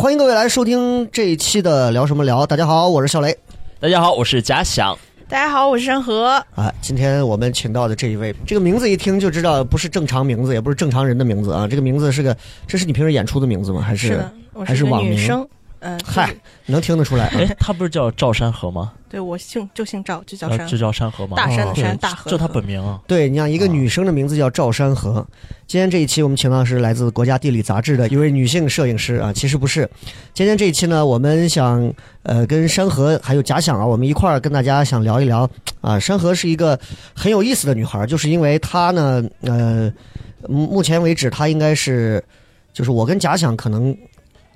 欢迎各位来收听这一期的聊什么聊。大家好，我是小雷。大家好，我是贾想。大家好，我是山河。啊，今天我们请到的这一位，这个名字一听就知道不是正常名字，也不是正常人的名字啊。这个名字是个，这是你平时演出的名字吗？还是还是网名？女生。呃，嗨，能听得出来。啊哎，他不是叫赵山河吗？对我姓就姓赵，就叫山，呃就叫山河吗？大山的山，大河的这他本名啊。对，你像一个女生的名字叫赵山河。今天这一期我们请到是来自《国家地理》杂志的一位女性摄影师啊，其实不是。今天这一期呢，我们想呃跟山河还有假想啊，我们一块儿跟大家想聊一聊啊。山河是一个很有意思的女孩，就是因为她呢，呃，目目前为止她应该是，就是我跟假想可能。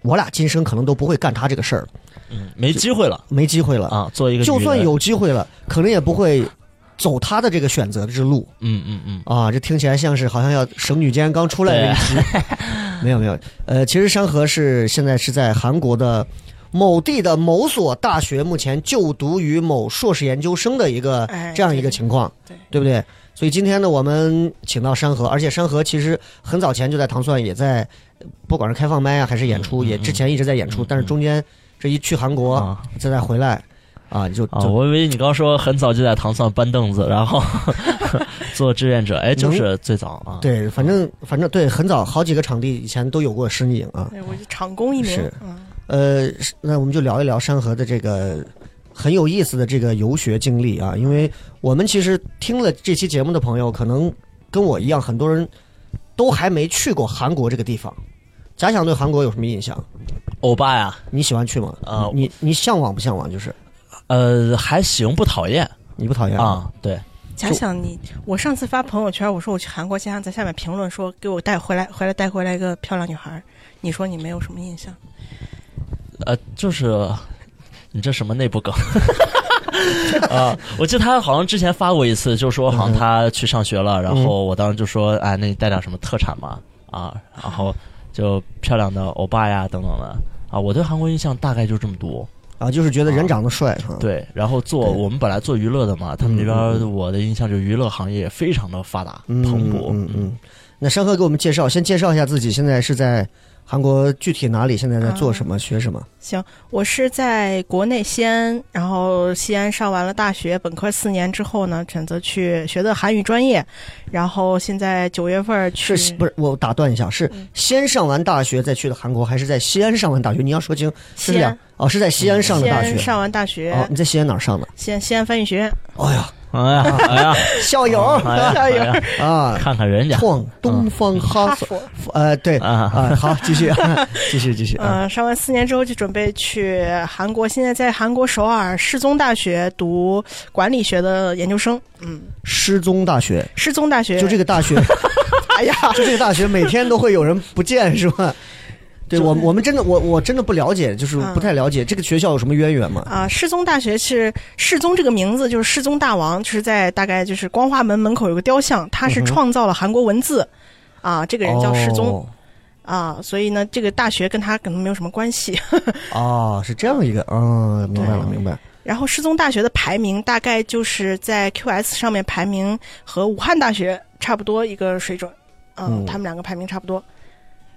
我俩今生可能都不会干他这个事儿。了，嗯，没机会了。没机会了。啊，做一个，就算有机会了，可能也不会走他的这个选择之路。嗯嗯嗯，啊，这听起来像是好像要省女监刚出来的一期，没有没有，呃，其实山河是现在是在韩国的某地的某所大学，目前就读于某硕士研究生的一个哎这样一个情况，对。对不对？所以今天呢，我们请到山河，而且山河其实很早前就在唐蒜也在，不管是开放麦啊还是演出，也之前一直在演出，嗯但是中间这一去韩国啊再再回来，啊，就啊，就我以为你刚说很早就在糖蒜搬凳子，然后 做志愿者，哎，就是最早啊。对，反正反正对，很早好几个场地以前都有过身影啊。对我是场工一名是。嗯，呃，那我们就聊一聊山河的这个很有意思的这个游学经历啊，因为我们其实听了这期节目的朋友，可能跟我一样，很多人都还没去过韩国这个地方。假想对韩国有什么印象？欧巴呀，你喜欢去吗？啊你你向往不向往？就是呃，还行，不讨厌你不讨厌？啊。对，假想你，我上次发朋友圈，我说我去韩国，家长在下面评论说给我带回来，回来带回来一个漂亮女孩。你说你没有什么印象？呃，就是你这什么内部梗 啊？我记得他好像之前发过一次，就说好像他去上学了，然后我当时就说，哎，那你带点什么特产嘛？啊，然后就漂亮的欧巴呀等等的啊。我对韩国印象大概就这么多。啊，就是觉得人长得帅啊。，对，然后做我们本来做娱乐的嘛，他们那边我的印象就是娱乐行业非常的发达嗯蓬勃。嗯嗯。那山河给我们介绍，先介绍一下自己，现在是在韩国具体哪里？现在在做什么？学什么？行，我是在国内西安，然后西安上完了大学，本科四年之后呢，选择去学的韩语专业，然后现在九月份去是不是？我打断一下，是嗯先上完大学再去的韩国，还是在西安上完大学？你要说清，是两西安，哦，是在西安上的大学。西安上完大学，哦，你在西安哪儿上的？西安西安翻译学院。哎呀，哎呀，哎呀，校友。哎呀，哎呀，啊，看看人家。创东方哈佛，呃，对啊，啊，好，继续，继续，继续啊。嗯、上完四年之后就准备去韩国，现在在韩国首尔世宗大学读管理学的研究生。嗯，失踪大学，世宗大学。就这个大学，哎呀，就这个大学，每天都会有人不见，是吧？对我，我们真的，我我真的不了解，就是不太了解这个学校有什么渊源吗？啊，世宗大学是世宗这个名字就是世宗大王，就是在大概就是光华门门口有个雕像，他是创造了韩国文字。啊，这个人叫世宗、哦啊，所以呢，这个大学跟他可能没有什么关系。哦，是这样一个，嗯，明白了，明白。然后世宗大学的排名大概就是在 QS 上面排名和武汉大学差不多一个水准，嗯，嗯他们两个排名差不不多。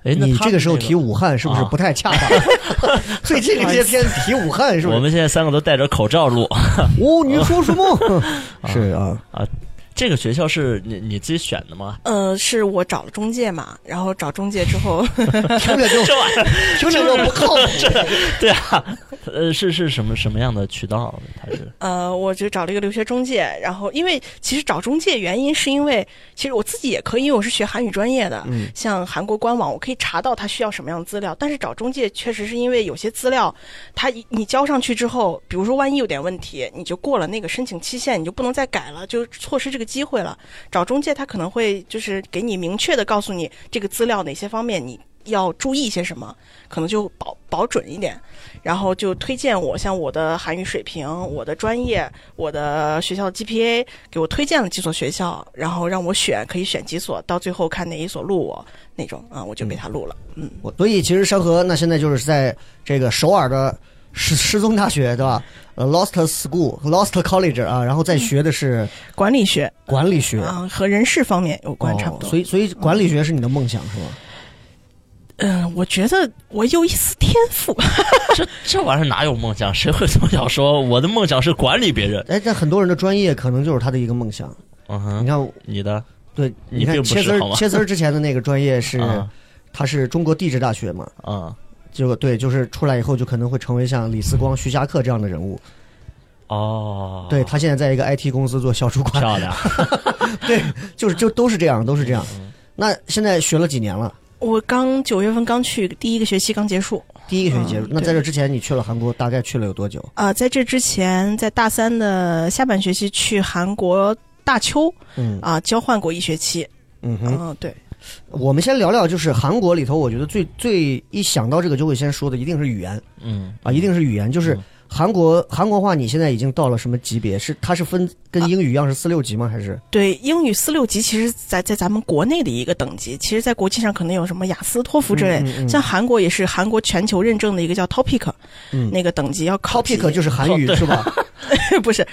哎，那你这个时候提武汉是不是啊不太恰当？最近这些天提武汉是不是？我们现在三个都戴着口罩录。哦，你说什么？是啊啊，这个学校是你你自己选的吗？呃，是我找了中介嘛，然后找中介之后，听着就听着就 不靠谱。对啊，呃，是是什么什么样的渠道？他是呃，我就找了一个留学中介，然后因为其实找中介原因是因为，其实我自己也可以，因为我是学韩语专业的，嗯像韩国官网我可以查到他需要什么样的资料，但是找中介确实是因为有些资料，他一你交上去之后，比如说万一有点问题，你就过了那个申请期限，你就不能再改了，就错失这个个机会了。找中介，他可能会就是给你明确的告诉你这个资料哪些方面你要注意些什么，可能就保保准一点。然后就推荐我，像我的韩语水平、我的专业、我的学校 GPA，给我推荐了几所学校，然后让我选，可以选几所，到最后看哪一所录我那种啊，我就给他录了。嗯，我所以其实山河那现在就是在这个首尔的失失踪大学，对吧？呃，Lost School、Lost College 啊，然后再学的是管理学管理学，啊和人事方面有关，哦差不多。所以所以管理学是你的梦想是吗？嗯，我觉得我有一丝天赋。这这玩意儿哪有梦想？谁会从小说我的梦想是管理别人？哎，但很多人的专业可能就是他的一个梦想。嗯哼，你看，你的对，你并不切丝儿切丝儿之前的那个专业是，啊他是中国地质大学嘛，啊结果对，就是出来以后就可能会成为像李四光、徐霞客这样的人物。哦，对他现在在一个 IT 公司做小主管，漂亮，对，就是就都是这样，都是这样。嗯那现在学了几年了？我刚九月份刚去，第一个学期刚结束。第一个学期结束。嗯那在这之前你去了韩国，大概去了有多久？啊、在这之前，在大三的下半学期去韩国大邱嗯啊、交换过一学期。嗯哼。嗯，对，我们先聊聊，就是韩国里头，我觉得最最一想到这个就会先说的，一定是语言嗯啊，一定是语言。就是嗯韩国韩国话，你现在已经到了什么级别？是它是分跟英语一样是四六级吗？还是对，英语四六级其实在在咱们国内的一个等级，其实在国际上可能有什么雅思、托福之类。嗯嗯嗯像韩国也是韩国全球认证的一个叫 Topic，、嗯那个等级要考级 topic 就是韩语哦是吧？不是，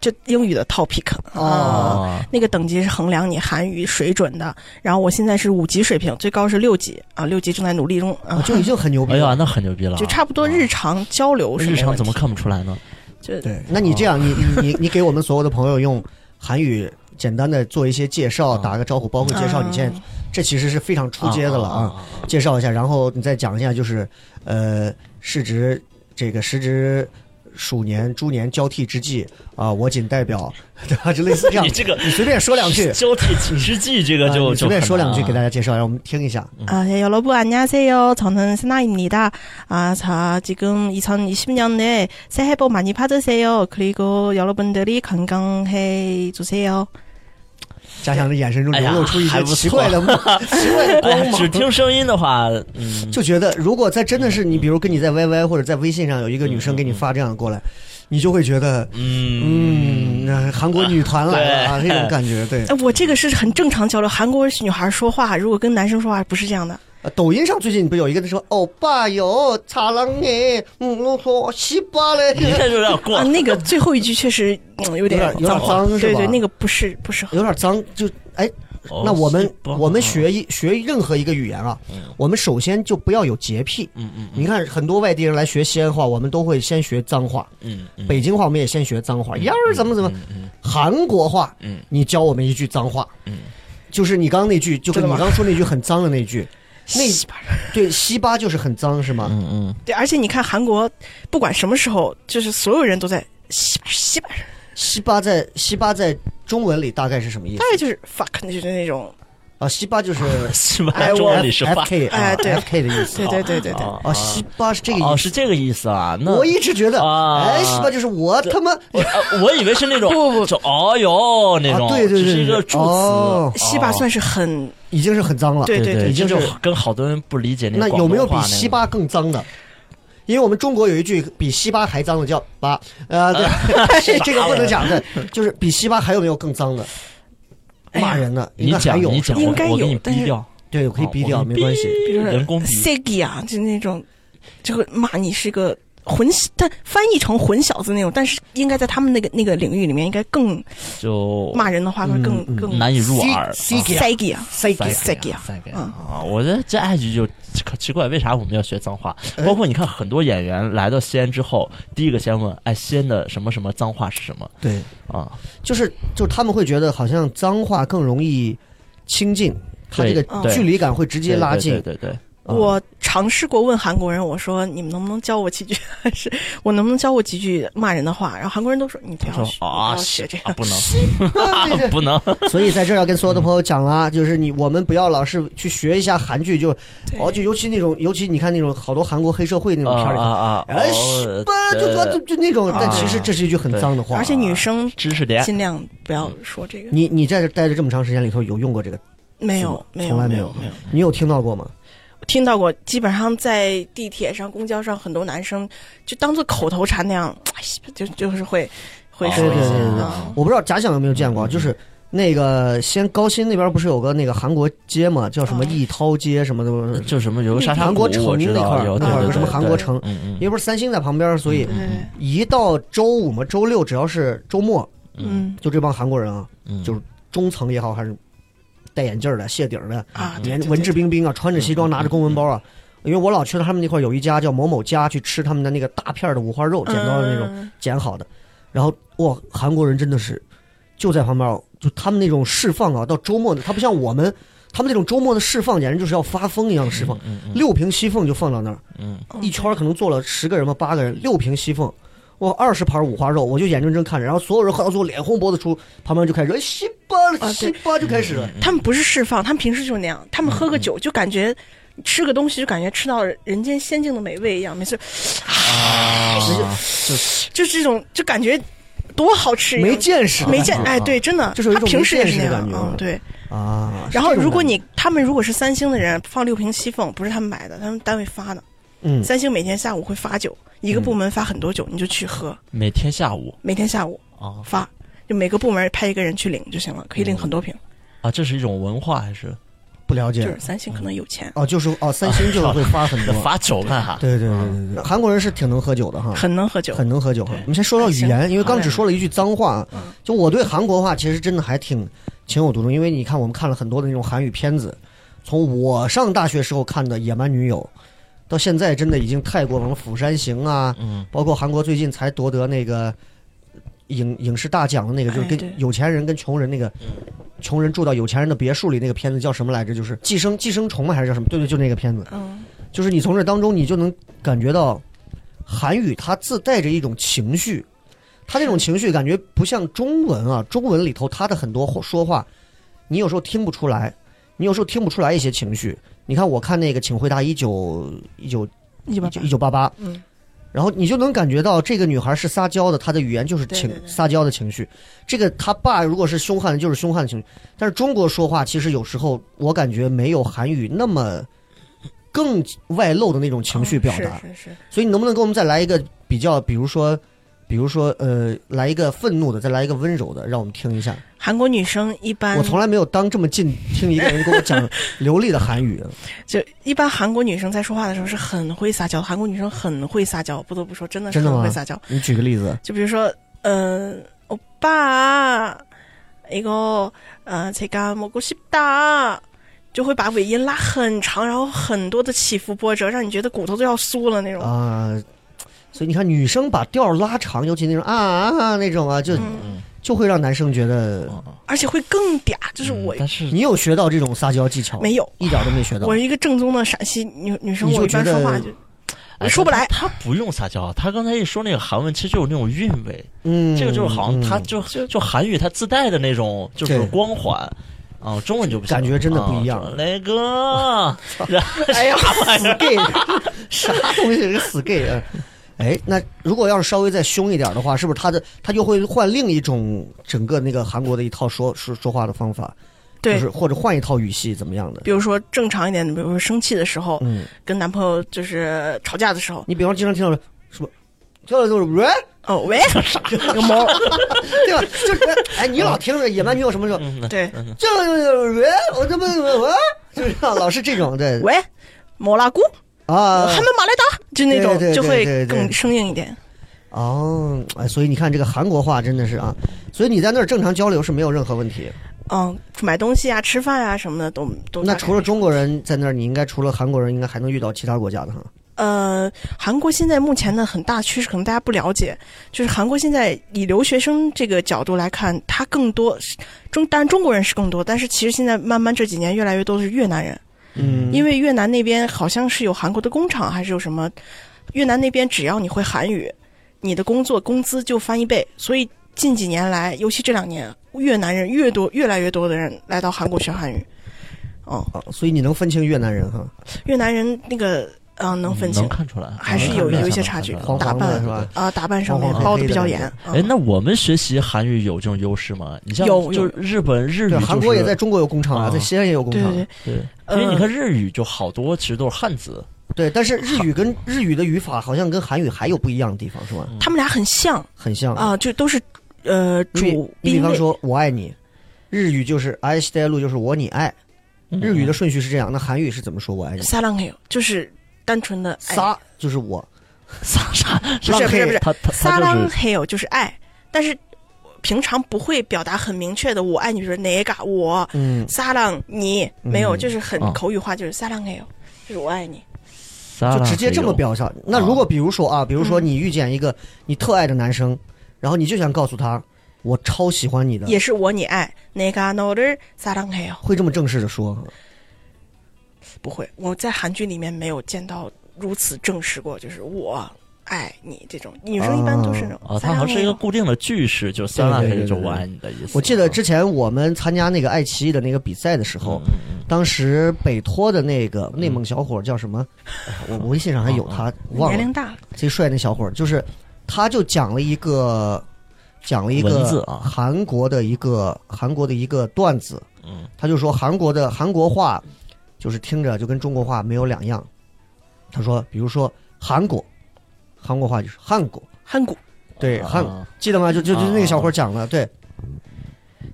就英语的 Topic 啊。哦那个等级是衡量你韩语水准的，然后我现在是五级水平，最高是六级啊，六级正在努力中啊，啊就已经很牛逼了。哎呀，那很牛逼了啊，就差不多日常交流日常怎么看不出来呢？就对，那你这样，你你你你给我们所有的朋友用韩语简单的做一些介绍，啊打个招呼，包括介绍你现在，这其实是非常出街的了啊。介绍一下，然后你再讲一下，就是呃，市值这个市值鼠年猪年交替之际啊，我仅代表对吧？就类似这样，你这个你随便说两句，交替之际，这个啊就你随便说两句给大家。家介绍，让我们听一下。아, 네, 여러분 안녕하세요. 저는 스나입니다. 아, 자, 지금 2020년 내 새해 복 많이 받으세요. 그리고 여러분들이 건강해 주세요. 嘉祥的眼神中流露出一些奇怪的 奇怪的光哎，芒。只听声音的话，嗯，就觉得，如果在真的是你，比如跟你在 YY 或者在微信上有一个女生给你发这样的过来，你就会觉得，嗯，嗯，那韩国女团来了啊，这种感觉。对，哎我这个是很正常交流。韩国女孩说话，如果跟男生说话不是这样的。呃抖音上最近不有一个说欧巴哟，擦浪哎，嗯，我说西巴嘞，你这就有点过啊，，那个最后一句确实、嗯、有点有点脏对对，那个不是不适合。有点脏。就哎，哦那我们我们学一学任何一个语言啊，我们首先就不要有洁癖。嗯嗯你看很多外地人来学西安话，我们都会先学脏话；嗯嗯，北京话我们也先学脏话，呀儿怎么怎么。嗯韩国话，嗯。你教我们一句脏话，嗯，就是你刚刚那句，就跟你刚刚说那句很脏的那句，那西巴对西巴就是很脏是吗？嗯嗯。对，而且你看韩国，不管什么时候，就是所有人都在西巴西巴，西巴在西巴在中文里大概是什么意思大？概就是 fuck，就是那种，啊，西巴就是 嗯，是吧？哎我中文里是 F 话 K 哎对 F K 的意思。对对对对对。哦啊，西巴是这个哦，意思。是这个意思啊。那我一直觉得，啊哎，西巴就是我他妈我以为是那种 不不哦哟那种，啊对对对是一个助哦词。西巴算是很已经是很脏了。对对对已经就是跟好多人不理解那那有没有比西巴更脏的？因为我们中国有一句比西巴还脏的叫“巴”，呃，对，这 这个不能讲的，就是比西巴还有没有更脏的？骂人的，应你该还有，讲你讲，应该有但是对，我可以逼掉，没关系。比如说人工逼啊，就那种，就会骂你是个混，但翻译成混小子那种，但是应该在他们那个那个领域里面，应该更就骂人的话会更更难以入耳。Segi 啊，塞给塞给啊塞给嗯啊！我觉得这爱句就可奇怪，为啥我们要学脏话？哎包括你看很多演员来到西安之后，第一个先问：哎，西安的什么什么脏话是什么对，啊？就是就是他们会觉得好像脏话更容易亲近，他这对个对距离感会直接拉近对。对对对，我尝试过问韩国人，我说你们能不能教我几句，还是我能不能教我几句骂人的话？然后韩国人都说你不要说学，不啊要学这个。啊不能不能，所以在这儿要跟所有的朋友讲了，就是你我们不要老是去学一下韩剧，就哦，就尤其那种，尤其你看那种好多韩国黑社会那种片儿里头，啊啊，哎，哦吧就就就就那种，但其实这是一句很脏的话。而且女生知识点尽量不要说这个。你你在这待着这么长时间里头，有用过这个？没有，没有，从来没有没有，没有。你有听到过吗？听到过，基本上在地铁上、公交上，很多男生就当做口头禅那样，哎就就是会会说一些对对对对对。啊。我不知道假想有没有见过，就是那个先高新那边不是有个那个韩国街嘛，叫什么哦艺涛街什么的，就什么有个沙沙韩国城那块儿那块儿有什么韩国城因为不是三星在旁边，所以一到周五嘛，周六只要是周末，嗯。就这帮韩国人啊，嗯。就是中层也好，还是戴眼镜儿的、谢顶儿的，啊，连文质彬彬啊，穿着西装，拿着公文包啊。因为我老去他们那块儿有一家叫某某家，去吃他们的那个大片儿的五花肉，剪刀的那种嗯剪好的。然后哇，韩国人真的是就在旁边儿，就他们那种释放啊，到周末的，他不像我们，他们那种周末的释放简直就是要发疯一样的释放，六瓶西凤就放到那儿，嗯一圈儿可能坐了十个人吧，八个人，六瓶西凤。哇，二十盘五花肉，我就眼睁睁看着，然后所有人喝到最后脸红脖子粗，旁边就开始哎西巴啊西巴就开始了，他们不是释放，他们平时就是那样，他们喝个酒就感觉。吃个东西就感觉吃到人间仙境的美味一样，每次啊，就是这种就感觉多好吃没见识，没见，啊哎，对，真的，就是他平时也是那样嗯，对。啊。然后如果你他们如果是三星的人放六瓶西凤，不是他们买的，他们单位发的。嗯。三星每天下午会发酒，一个部门发很多酒，你就去喝，每天下午？每天下午啊发，就每个部门派一个人去领就行了，可以领很多瓶。啊，这是一种文化还是？不了解。就是三星可能有钱，哦，就是哦，三星就是会发很多，发酒干哈？对对对对对，韩国人是挺能喝酒的哈，很能喝酒。很能喝酒哈。我们先说到语言，因为刚只说了一句脏话嗯，就我对韩国话其实真的还挺情有独钟，因为你看我们看了很多的那种韩语片子，从我上大学时候看的《野蛮女友》，到现在真的已经太过什么《釜山行》啊，嗯包括韩国最近才夺得那个影影视大奖的那个，就是跟有钱人跟穷人那个，穷人住到有钱人的别墅里那个片子叫什么来着？就是寄生寄生虫吗？还是叫什么？对对，就那个片子。嗯，就是你从这当中，你就能感觉到韩语它自带着一种情绪，它这种情绪感觉不像中文啊，中文里头它的很多说话，你有时候听不出来，你有时候听不出来一些情绪。你看，我看那个，请回答一九一九一九一九八八，嗯，然后你就能感觉到这个女孩是撒娇的，她的语言就是情撒娇的情绪。这个她爸如果是凶悍的，就是凶悍的情绪。但是中国说话其实有时候我感觉没有韩语那么更外露的那种情绪表达。是是是，所以你能不能给我们再来一个比较，比如说，比如说呃来一个愤怒的再来一个温柔的让我们听一下。韩国女生一般我从来没有当这么近听一个人跟我讲流利的韩语。就一般韩国女生在说话的时候是很会撒娇韩国女生很会撒娇不得不说真的是很会撒娇。你举个例子。就比如说嗯欧巴一个呃这个蘑菇西达就会把尾音拉很长然后很多的起伏波折让你觉得骨头都要酥了那种。啊所以你看，女生把调拉长，尤其那种啊啊啊那种啊，就、嗯。就会让男生觉得而且会更嗲，就是我、嗯但是你有学到这种撒娇技巧没有，一点都没学到。我。是一个正宗的陕西女女生，我一般觉得说话就哎我说不来。他他不用撒娇，他刚才一说那个韩文，其实就有那种韵味，嗯，这个就是好像他嗯。就就韩语它自带的那种就是光环。啊，中文就不行感觉真的不一样。啊那个，哎呀，死 gay，啥东西是死 gay 啊？哎，那如果要是稍微再凶一点的话，是不是他的他就会换另一种整个那个韩国的一套说说说话的方法，就是，或者换一套语系怎么样的？比如说正常一点的，比如说生气的时候，嗯，跟男朋友就是吵架的时候，你比方经常听到什么，听到就是喂，哦喂 傻个猫，对吧？就是哎，你老听着野蛮女友什么时候？嗯，对，这喂，我这么喂就是老是这种对喂，摩拉姑，啊还没马来达，就那种就会更生硬一点。哦，哎，所以你看这个韩国话真的是啊，所以你在那儿正常交流是没有任何问题。嗯，买东西啊、吃饭啊什么的都都。那除了中国人在那儿，你应该除了韩国人，应该还能遇到其他国家的哈。呃，韩国现在目前的很大趋势，可能大家不了解，就是韩国现在以留学生这个角度来看，它更多中，当然中国人是更多，但是其实现在慢慢这几年越来越多的是越南人，嗯，因为越南那边好像是有韩国的工厂，还是有什么，越南那边只要你会韩语，你的工作工资就翻一倍。所以近几年来，尤其这两年，越南人越多，越来越多的人来到韩国学韩语。哦，啊所以你能分清越南人哈，越南人那个嗯、呃能分清能，看出来，还是有有一些差距打扮是吧？啊、打扮上面包的比较严。哎，嗯那我们学习韩语有这种优势吗？你像有有就是日本日语、就是，韩国也在中国有工厂啊，啊在西安也有工厂。对因为你看日语就好多其实都是汉字，对但是日语跟日语的语法好像跟韩语还有不一样的地方，是吧？他们俩很像很像啊、。就都是呃主你比方说“我爱你”，日语就是“爱西带路”，就是我你爱。日语的顺序是这样，那韩语是怎么说“我爱你撒浪嘿就是单纯的”？爱撒就是我，撒啥不是不是不是他他撒浪嘿哟就是爱，但是平常不会表达很明确的“我爱你”，就是哪个我嗯，撒浪你没有，嗯就是很啊口语化，就是撒浪嘿哟，就是我爱你。就就直接这么表上。那如果比如说啊，比如说嗯你遇见一个你特爱的男生，然后你就想告诉他，我超喜欢你的，也是我你爱哪个너를撒浪嘿哟，会这么正式的说。不会，我在韩剧里面没有见到如此证实过，就是我爱你这种，女生一般都是那种哦，它好像是一个固定的句式，就三万对对对对黑就我爱你的意思。我记得之前我们参加那个爱奇艺的那个比赛的时候，当时北托的那个内蒙小伙叫什么？哎我我微信上还有他，忘了。年龄，大了，贼帅那小伙儿，就是他就讲了一个讲了一个文字啊。韩国的一个韩国的一个段子，嗯。他就说韩国的韩国话就是听着就跟中国话没有两样。他说，比如说韩国，韩国话就是韩国，韩国对韩，啊记得吗？就就就那个小伙讲的，对，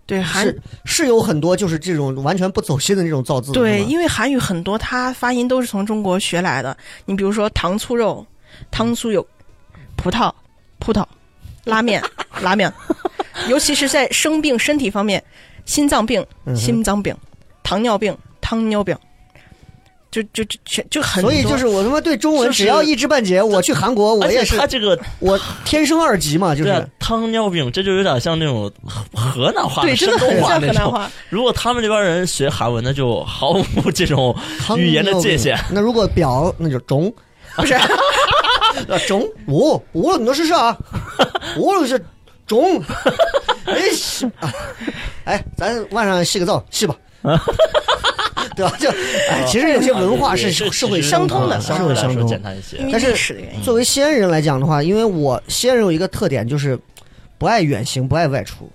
对韩是是有很多就是这种完全不走心的那种造字，对，因为韩语很多它发音都是从中国学来的。你比如说糖醋肉、糖醋有葡萄、葡萄、拉面、拉面，尤其是在生病身体方面，心脏病、心脏病、糖尿病、糖尿病，就就就全就很。所以就是我他妈对中文只要一知半解，我去韩国我也是他这个我天生二级嘛，就是啊，糖尿病，这就有点像那种河南话、对，真的山很像。河南话。如果他们这边人学韩文，那就毫无这种语言的界限。那如果表那就中，不是，呃中五五你都试试啊，五是中，哎 哎，咱晚上洗个澡洗吧。对吧？就哎，其实有些文化是是会相通的是会相通。简单一些因。为但是。作为西安人来讲的话，因为我西安人有一个特点，就是不爱远行，不爱外出。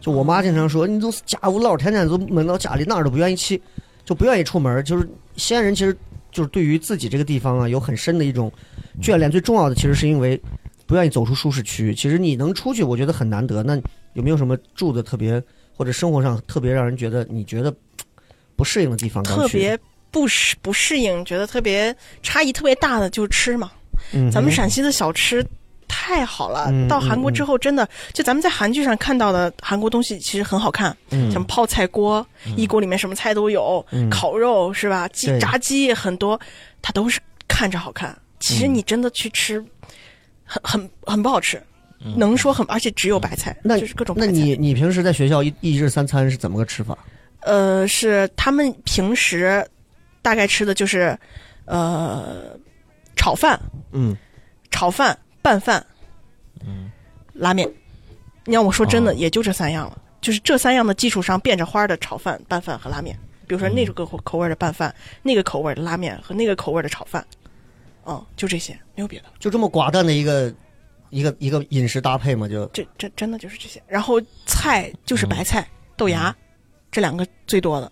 就我妈经常说，你都是家务老，天天都闷到家里，哪儿都不愿意去，就不愿意出门。就是西安人其实就是对于自己这个地方啊，有很深的一种眷恋。最重要的其实是因为不愿意走出舒适区。其实你能出去，我觉得很难得。那有没有什么住的特别或者生活上特别让人觉得你觉得不适应的地方？刚去特别不适不适应，觉得特别差异特别大的就是吃嘛。嗯，咱们陕西的小吃太好了，嗯到韩国之后真的，就咱们在韩剧上看到的韩国东西其实很好看，嗯什么泡菜锅，一锅里面什么菜都有，嗯烤肉是吧？鸡炸鸡也很多，它都是看着好看。其实嗯你真的去吃，很很很不好吃，能说很，而且只有白菜，那就是各种白那。你你平时在学校一一日三餐是怎么个吃法？呃，是他们平时大概吃的就是，呃，炒饭、嗯，炒饭、拌饭，嗯，拉面。你让我说真的，哦也就这三样了。就是这三样的基础上变着花儿的炒饭、拌饭和拉面。比如说那个口口味的拌饭，那个口味的拉面和那个口味的炒饭，嗯，就这些，没有别的。就这么寡淡的一个一个一个饮食搭配嘛，就这这真的就是这些。然后菜就是白菜、豆芽，这两个最多的。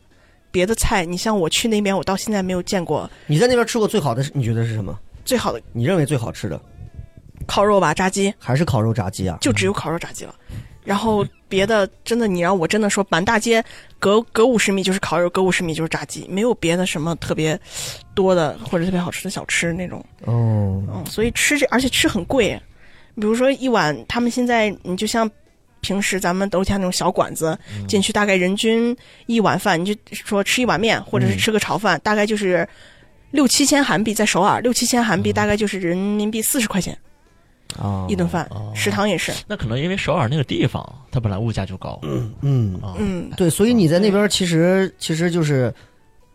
别的菜，你像我去那边，我到现在没有见过你在那边吃过最好的你觉得是什么？最好的你认为最好吃的烤肉吧，炸鸡还是烤肉炸鸡啊？就只有烤肉炸鸡了。然后别的真的，你让我真的说，满大街隔隔五十米就是烤肉，隔五十米就是炸鸡，没有别的什么特别多的或者特别好吃的小吃那种。哦，嗯，所以吃这而且吃很贵，比如说一碗，他们现在你就像平时咱们楼下那种小馆子，进去大概人均一碗饭，你就说吃一碗面或者是吃个炒饭，大概就是六七千韩币，在首尔六七千韩币大概就是人民币四十块钱啊，一顿饭，哦。食堂也是，那可能因为首尔那个地方，它本来物价就高。嗯，嗯，嗯，对，所以你在那边其实其实就是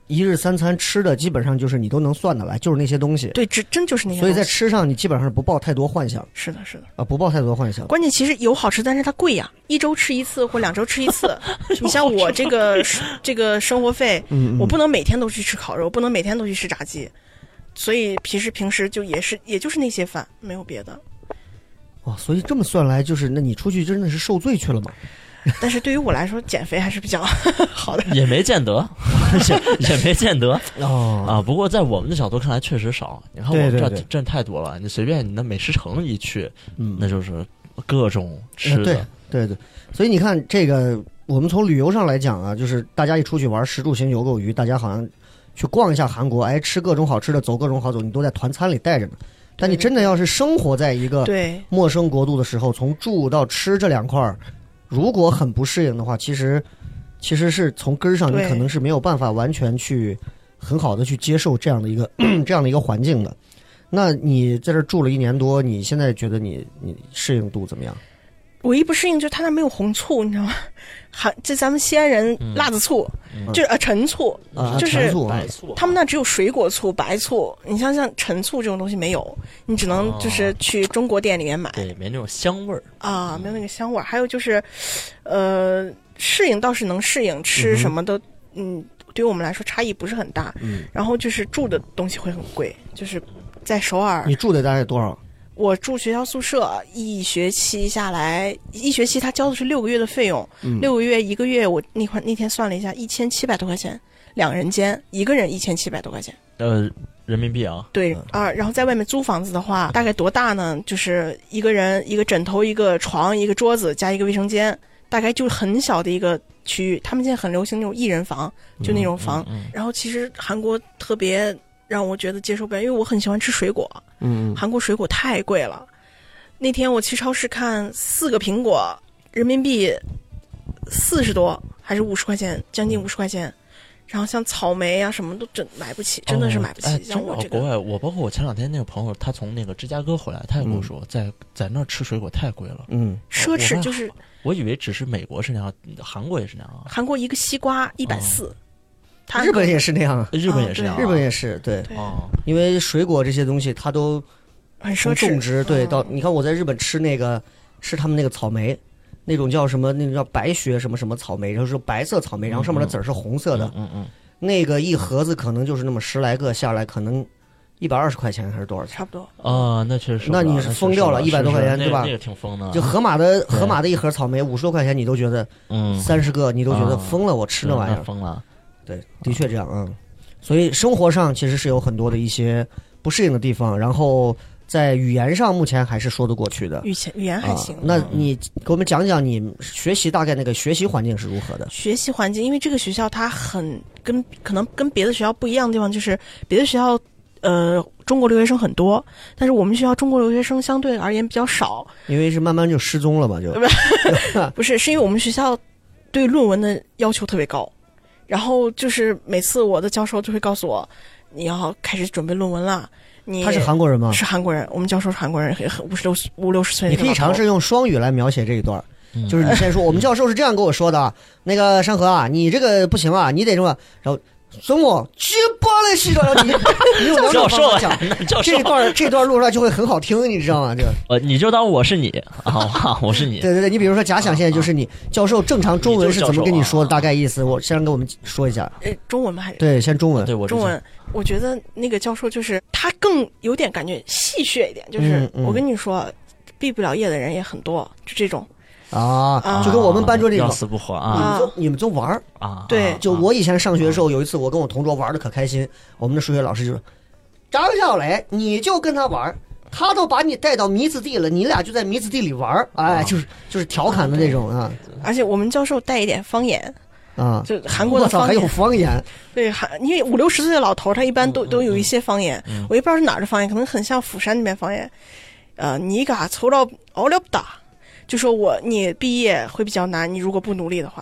一日三餐吃的基本上就是你都能算得来，就是那些东西。对，真真就是那些所以。在吃上，你基本上是不抱太多幻想是的，是的。啊，不抱太多幻想。关键其实有好吃，但是它贵呀，一周吃一次或两周吃一次。你像我这个这个生活费，嗯，嗯我不能每天都去吃烤肉，不能每天都去吃炸鸡，所以平时平时就也是也就是那些饭，没有别的。哇，所以这么算来，就是那你出去真的是受罪去了吗？但是对于我来说，减肥还是比较 好的。也没见得，也也没见得哦，啊。不过在我们的角度看来，确实少。你看我们这对对对真太多了，你随便你那美食城一去，嗯，那就是各种吃呃对的。对对，所以你看这个，我们从旅游上来讲啊，就是大家一出去玩，食住行游购娱，大家好像去逛一下韩国，哎，吃各种好吃的，走各种好走，你都在团餐里带着呢。但你真的要是生活在一个对，陌生国度的时候，从住到吃这两块儿，如果很不适应的话，其实其实是从根儿上，你可能是没有办法完全去很好的去接受这样的一个 这样的一个环境的。那你在这儿住了一年多，你现在觉得你你适应度怎么样？唯一不适应就是他那没有红醋，你知道吗？还这咱们西安人辣子醋，就是呃陈醋，啊，就是陈醋啊白醋，他们那只有水果醋、白醋，你像像陈醋这种东西没有，你只能就是去中国店里面买。对没那种香味儿。啊，没有那个香味儿。还有就是，呃，适应倒是能适应，吃什么都，嗯，对于我们来说差异不是很大。嗯，然后就是住的东西会很贵，就是在首尔你，住的大概多少？我住学校宿舍，一学期下来，一学期他交的是六个月的费用，嗯六个月一个月，我那块那天算了一下，一千七百多块钱，两人间，一个人一千七百多块钱。呃，人民币啊，对啊，然后在外面租房子的话，大概多大呢？就是一个人一个枕头、一个床、一个桌子加一个卫生间，大概就是很小的一个区域。他们现在很流行那种一人房，就那种房。嗯然后其实韩国特别让我觉得接受不了，因为我很喜欢吃水果，嗯，韩国水果太贵了。那天我去超市看四个苹果，人民币四十多还是五十块钱，将近五十块钱。然后像草莓啊什么都真买不起，真的是买不起。像我这个，国外，我包括我前两天那个朋友，他从那个芝加哥回来，他也跟我说，在在那儿吃水果太贵了。嗯，奢侈就是我以为只是美国是那样，韩国也是那样啊。韩国一个西瓜一百四，他日本也是那样啊，日本也是那样啊，日本也是对，哦，因为水果这些东西它都很奢侈。从种植对嗯到，你看我在日本吃那个吃他们那个草莓。那种叫什么？那种叫白雪什么什么草莓，然后是白色草莓，然后上面的籽儿是红色的。嗯嗯那个一盒子可能就是那么十来个下来，可能一百二十块钱还是多少钱？差不多。嗯，啊，那确实，那你是疯掉了100多块钱对吧那个挺疯的，就盒马的对盒马的一盒草莓五十多块钱，你都觉得嗯，三十个，你都觉得啊疯了，我吃那玩意儿。疯了。对，的确这样，嗯。所以生活上其实是有很多的一些不适应的地方，然后在语言上目前还是说得过去的。语言语言还行啊。。那你给我们讲讲你学习大概那个学习环境是如何的？学习环境，因为这个学校它很跟可能跟别的学校不一样的地方，就是别的学校呃中国留学生很多，但是我们学校中国留学生相对而言比较少。因为是慢慢就失踪了嘛，就 不是，是因为我们学校对论文的要求特别高，然后就是每次我的教授就会告诉我，你要开始准备论文了。你他是韩国人吗？是韩国人，我们教授是韩国人，很很五十六五六十岁你。可以尝试用双语来描写这一段，嗯就是你先说，我们教授是这样跟我说的啊，那个山河啊，你这个不行啊，你得这么，然后孙我去巴了西然后你你有两种教授啊方法讲，，教授这，段这段录出来就会很好听，你知道吗？这个呃，你就当我是你啊，我是你，对对对，你比如说假想现在就是你教授正常中文是怎么跟你说的，大概意思，我先给我们说一下。呃中文吗？还是对，先中文。对我中文，我觉得那个教授就是他更有点感觉戏谑一点，就是我跟你说，毕不了业的人也很多，就这种。啊，啊就跟我们班桌这种，要死不活啊你啊们就你们就玩儿。啊！对啊就我以前上学的时候，有一次我跟我同桌玩的可开心，我们的数学老师就说：“张小雷，你就跟他玩儿，他都把你带到迷子地了，你俩就在迷子地里玩儿。”哎，就是就是调侃的那种啊而且我们教授带一点方言，啊！就韩国的方言，还有的方言。对，韩因为五六十岁的老头儿，他一般都都有一些方言，嗯我也不知道是哪儿的方言，可能很像釜山那边方言。呃，你嘎抽到奥利不大，就说我你毕业会比较难，你如果不努力的话，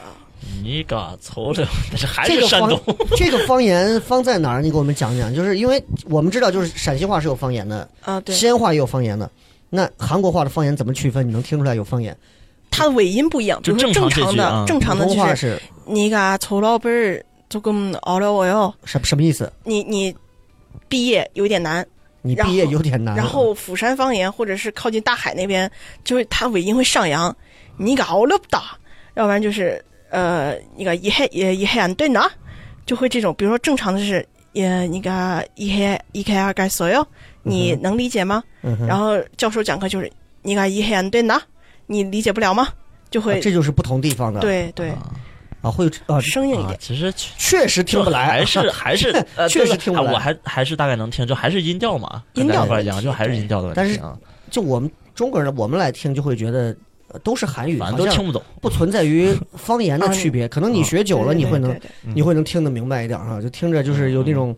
啊，你嘎操的，这还是山东这个方言方在哪儿？你给我们讲讲，就是因为我们知道，就是陕西话是有方言的啊，对，西安话也有方言的。那韩国话的方言怎么区分？你能听出来有方言？它的尾音不一样，就正常的正常的。普通话是你嘎操老辈儿，就跟熬了我哟，什什么意思？你你毕业有点难。你毕业有点难。然后釜山方言或者是靠近大海那边，就是它尾音会上扬，你个奥勒达，要不然就是呃，那个一黑也一黑安对呢，就会这种，比如说正常的是也那个一黑一黑二盖所有，你能理解吗？嗯然后教授讲课就是你个一黑安对呢，你理解不了吗？就会啊这就是不同地方的。对对啊，会有啊，啊生硬一点。其实确确实听不来，还是还是 呃确实听不来啊我还还是大概能听，就还是音调嘛，音调跟咱一块儿一样，的问题就还是音调的问题。但是啊就我们中国人，我们来听就会觉得。呃都是韩语，反正好像都听不懂。不存在于方言的区别。可能你学久了，你会能你会能听得明白一点啊，就听着就是有那种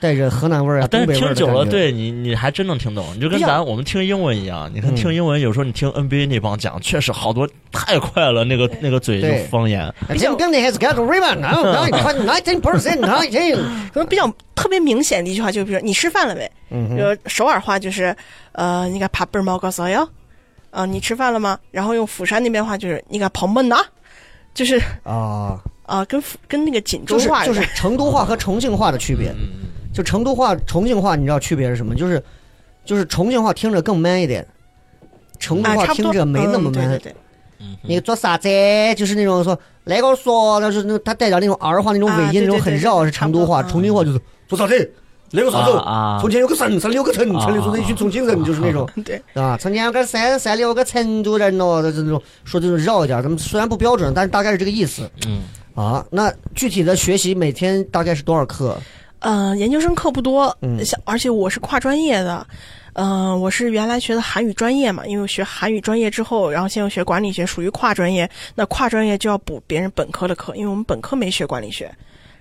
带着河南味儿啊、但是听久了，对你你还真能听懂。你就跟咱我们听英文一样，你看嗯。听英文，有时候你听 NBA 那帮讲，确实好多太快了，那个那个嘴就方言。啊这跟那还是干个 r i b a n nineteen percent，nineteen，可能比较特别明显的一句话，就比如说你吃饭了没？嗯比如首尔话就是，呃，你个爬贝儿猫告诉哟，啊，你吃饭了吗？然后用釜山那边话就是你个跑闷呐，就是啊，啊，跟釜跟那个锦州就是话就是成都话和重庆话的区别。嗯，就成都话、重庆话，你知道区别是什么？就是就是重庆话听着更 man 一点，成都啊，话听着没那么 man 嗯你做啥子？就是那种说那个说，那是那他带点那种儿化那种尾音，那种很绕，是成都话。重庆话就是做啥子？那个啥子？从前有个省，省里有个城，啊城里住着一群重庆人，就是那种对，啊。从前有个山，山里有个成都人哦，这这种说这种绕一点，咱们虽然不标准，但是大概是这个意思嗯，啊。那具体的学习每天大概是多少课？呃，研究生课不多，嗯像而且我是跨专业的，嗯、我是原来学的韩语专业嘛，因为我学韩语专业之后，然后现在又学管理学，属于跨专业。那跨专业就要补别人本科的课，因为我们本科没学管理学，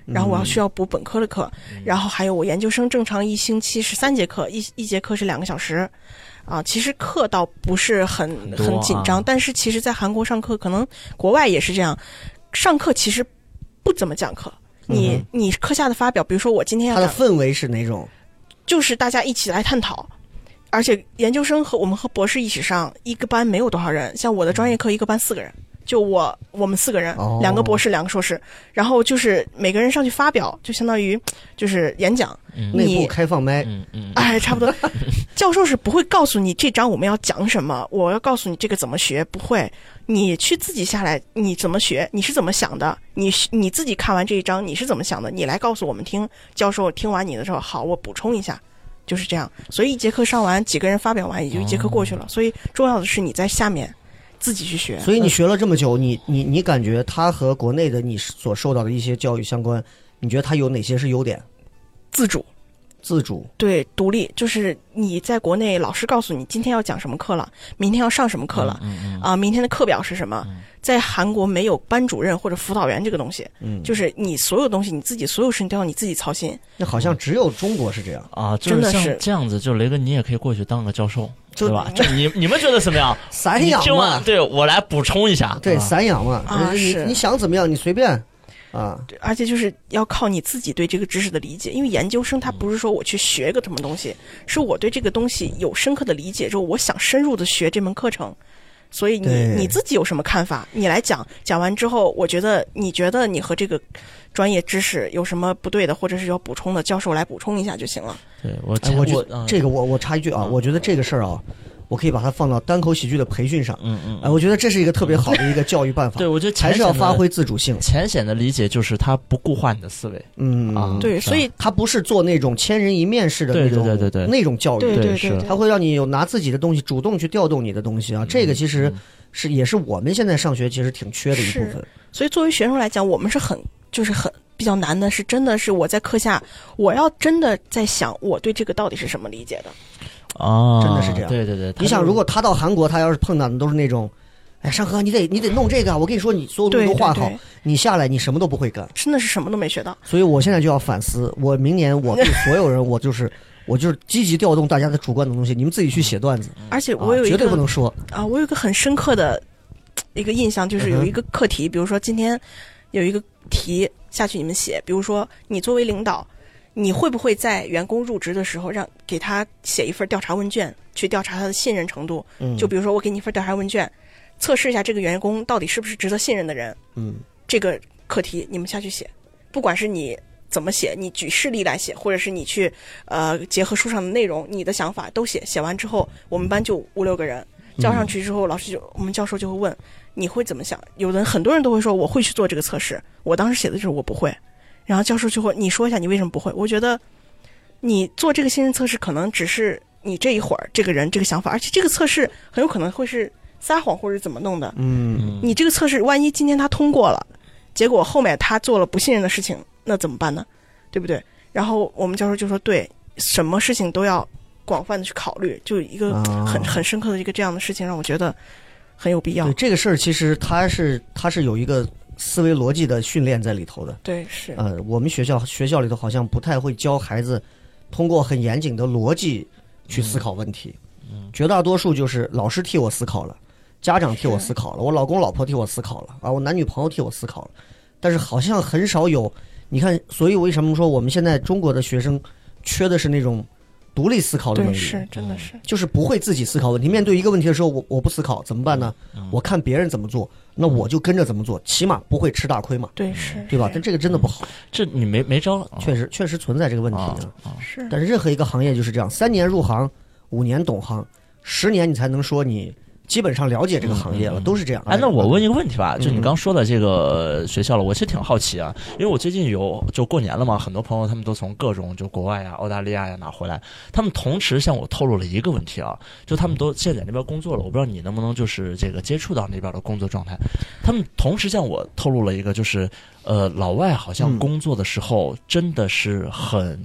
然后我要需要补本科的课，然后还有我研究生正常一星期是三节课，一一节课是两个小时。啊，其实课倒不是很很紧张，啊但是其实，在韩国上课，可能国外也是这样，上课其实不怎么讲课。你、嗯你课下的发表，比如说我今天要他的氛围是哪种？就是大家一起来探讨。而且研究生和我们和博士一起上，一个班没有多少人，像我的专业课一个班四个人，就我我们四个人哦，两个博士，两个硕士，然后就是每个人上去发表，就相当于就是演讲，嗯内部开放麦，嗯嗯，哎，差不多。教授是不会告诉你这章我们要讲什么，我要告诉你这个怎么学，不会。你去自己下来，你怎么学，你是怎么想的？你你自己看完这一章，你是怎么想的？你来告诉我们听。教授听完你的时候，好，我补充一下，就是这样。所以一节课上完，几个人发表完，也就一节课过去了。所以重要的是你在下面自己去学。所以你学了这么久，你你你感觉它和国内的你所受到的一些教育相关？你觉得它有哪些是优点？自主。自主，对，独立就是你在国内，老师告诉你今天要讲什么课了，明天要上什么课了，嗯嗯啊，明天的课表是什么？在韩国没有班主任或者辅导员这个东西，嗯，就是你所有东西你自己所有事情都要你自己操心。那好像只有中国是这样。啊，就是像真的是这样子，就雷哥，你也可以过去当个教授，就对吧？这你你们觉得怎么样？散养你听完嘛，对我来补充一下，对，啊散养嘛，啊是你想怎么样，你随便啊。而且就是要靠你自己对这个知识的理解，因为研究生他不是说我去学个什么东西，是我对这个东西有深刻的理解之后，我想深入的学这门课程。所以你你自己有什么看法？你来讲，讲完之后，我觉得你觉得你和这个专业知识有什么不对的，或者是要补充的，教授来补充一下就行了。对我哎，我觉这个我我插一句啊，嗯我觉得这个事儿啊，我可以把它放到单口喜剧的培训上。嗯嗯，哎，我觉得这是一个特别好的一个教育办法 对，我觉得还是要发挥自主性。浅显的理解，就是他不固化你的思维，嗯啊对，所以他不是做那种千人一面式的对对那种对对对那种教育，对是对对对，他会让你有拿自己的东西主动去调动你的东西啊。这个其实是也是我们现在上学其实挺缺的一部分。所以作为学生来讲，我们是很就是很比较难的，是真的是我在课下，我要真的在想我对这个到底是什么理解的。哦，真的是这样对对对，你想，如果他到韩国，他要是碰到的都是那种，哎，上河你得你得弄这个啊，我跟你说，你所有东西对都画好对对，，你下来你什么都不会干。真的是什么都没学到。所以我现在就要反思，我明年我对 所有人，我就是我就是积极调动大家的主观的东西，你们自己去写段子，而且啊我有一个绝对不能说。啊，我有一个很深刻的一个印象，就是有一个课题，比如说今天有一个题下去你们写，比如说你作为领导，你会不会在员工入职的时候让给他写一份调查问卷，去调查他的信任程度？嗯，就比如说我给你一份调查问卷，测试一下这个员工到底是不是值得信任的人。嗯，这个课题你们下去写，不管是你怎么写，你举事例来写，或者是你去呃结合书上的内容，你的想法都写。写完之后，我们班就五六个人交上去之后，老师就我们教授就会问你会怎么想。有的很多人都会说我会去做这个测试。我当时写的就是我不会，然后教授就会你说一下你为什么不会。我觉得你做这个信任测试可能只是你这一会儿这个人这个想法，而且这个测试很有可能会是撒谎或者怎么弄的。嗯，你这个测试万一今天他通过了，结果后面他做了不信任的事情，那怎么办呢？对不对？然后我们教授就说，对，什么事情都要广泛的去考虑，就一个啊很很深刻的一个这样的事情，让我觉得很有必要对。这个事儿，其实它是它是有一个思维逻辑的训练在里头的。对，是，呃，我们学校学校里头好像不太会教孩子通过很严谨的逻辑去思考问题，嗯绝大多数就是老师替我思考了，家长替我思考了，我老公老婆替我思考了啊，我男女朋友替我思考了，但是好像很少有，你看，所以为什么说我们现在中国的学生缺的是那种独立思考的能，力？是，真的是，就是不会自己思考问题。面对一个问题的时候，我我不思考怎么办呢？我看别人怎么做，那我就跟着怎么做，起码不会吃大亏嘛，对，是，对吧？但这个真的不好，这你没没招了，确实确实存在这个问题。是，但是任何一个行业就是这样，三年入行，五年懂行，十年你才能说你基本上了解这个行业了，都是这样。哎，那我问一个问题吧，就你嗯刚说的这个学校了，我其实挺好奇啊，因为我最近有就过年了嘛，很多朋友他们都从各种就国外呀、澳大利亚呀哪回来，他们同时向我透露了一个问题啊，就他们都现在在那边工作了，我不知道你能不能就是这个接触到那边的工作状态，他们同时向我透露了一个，就是呃，老外好像嗯。工作的时候真的是很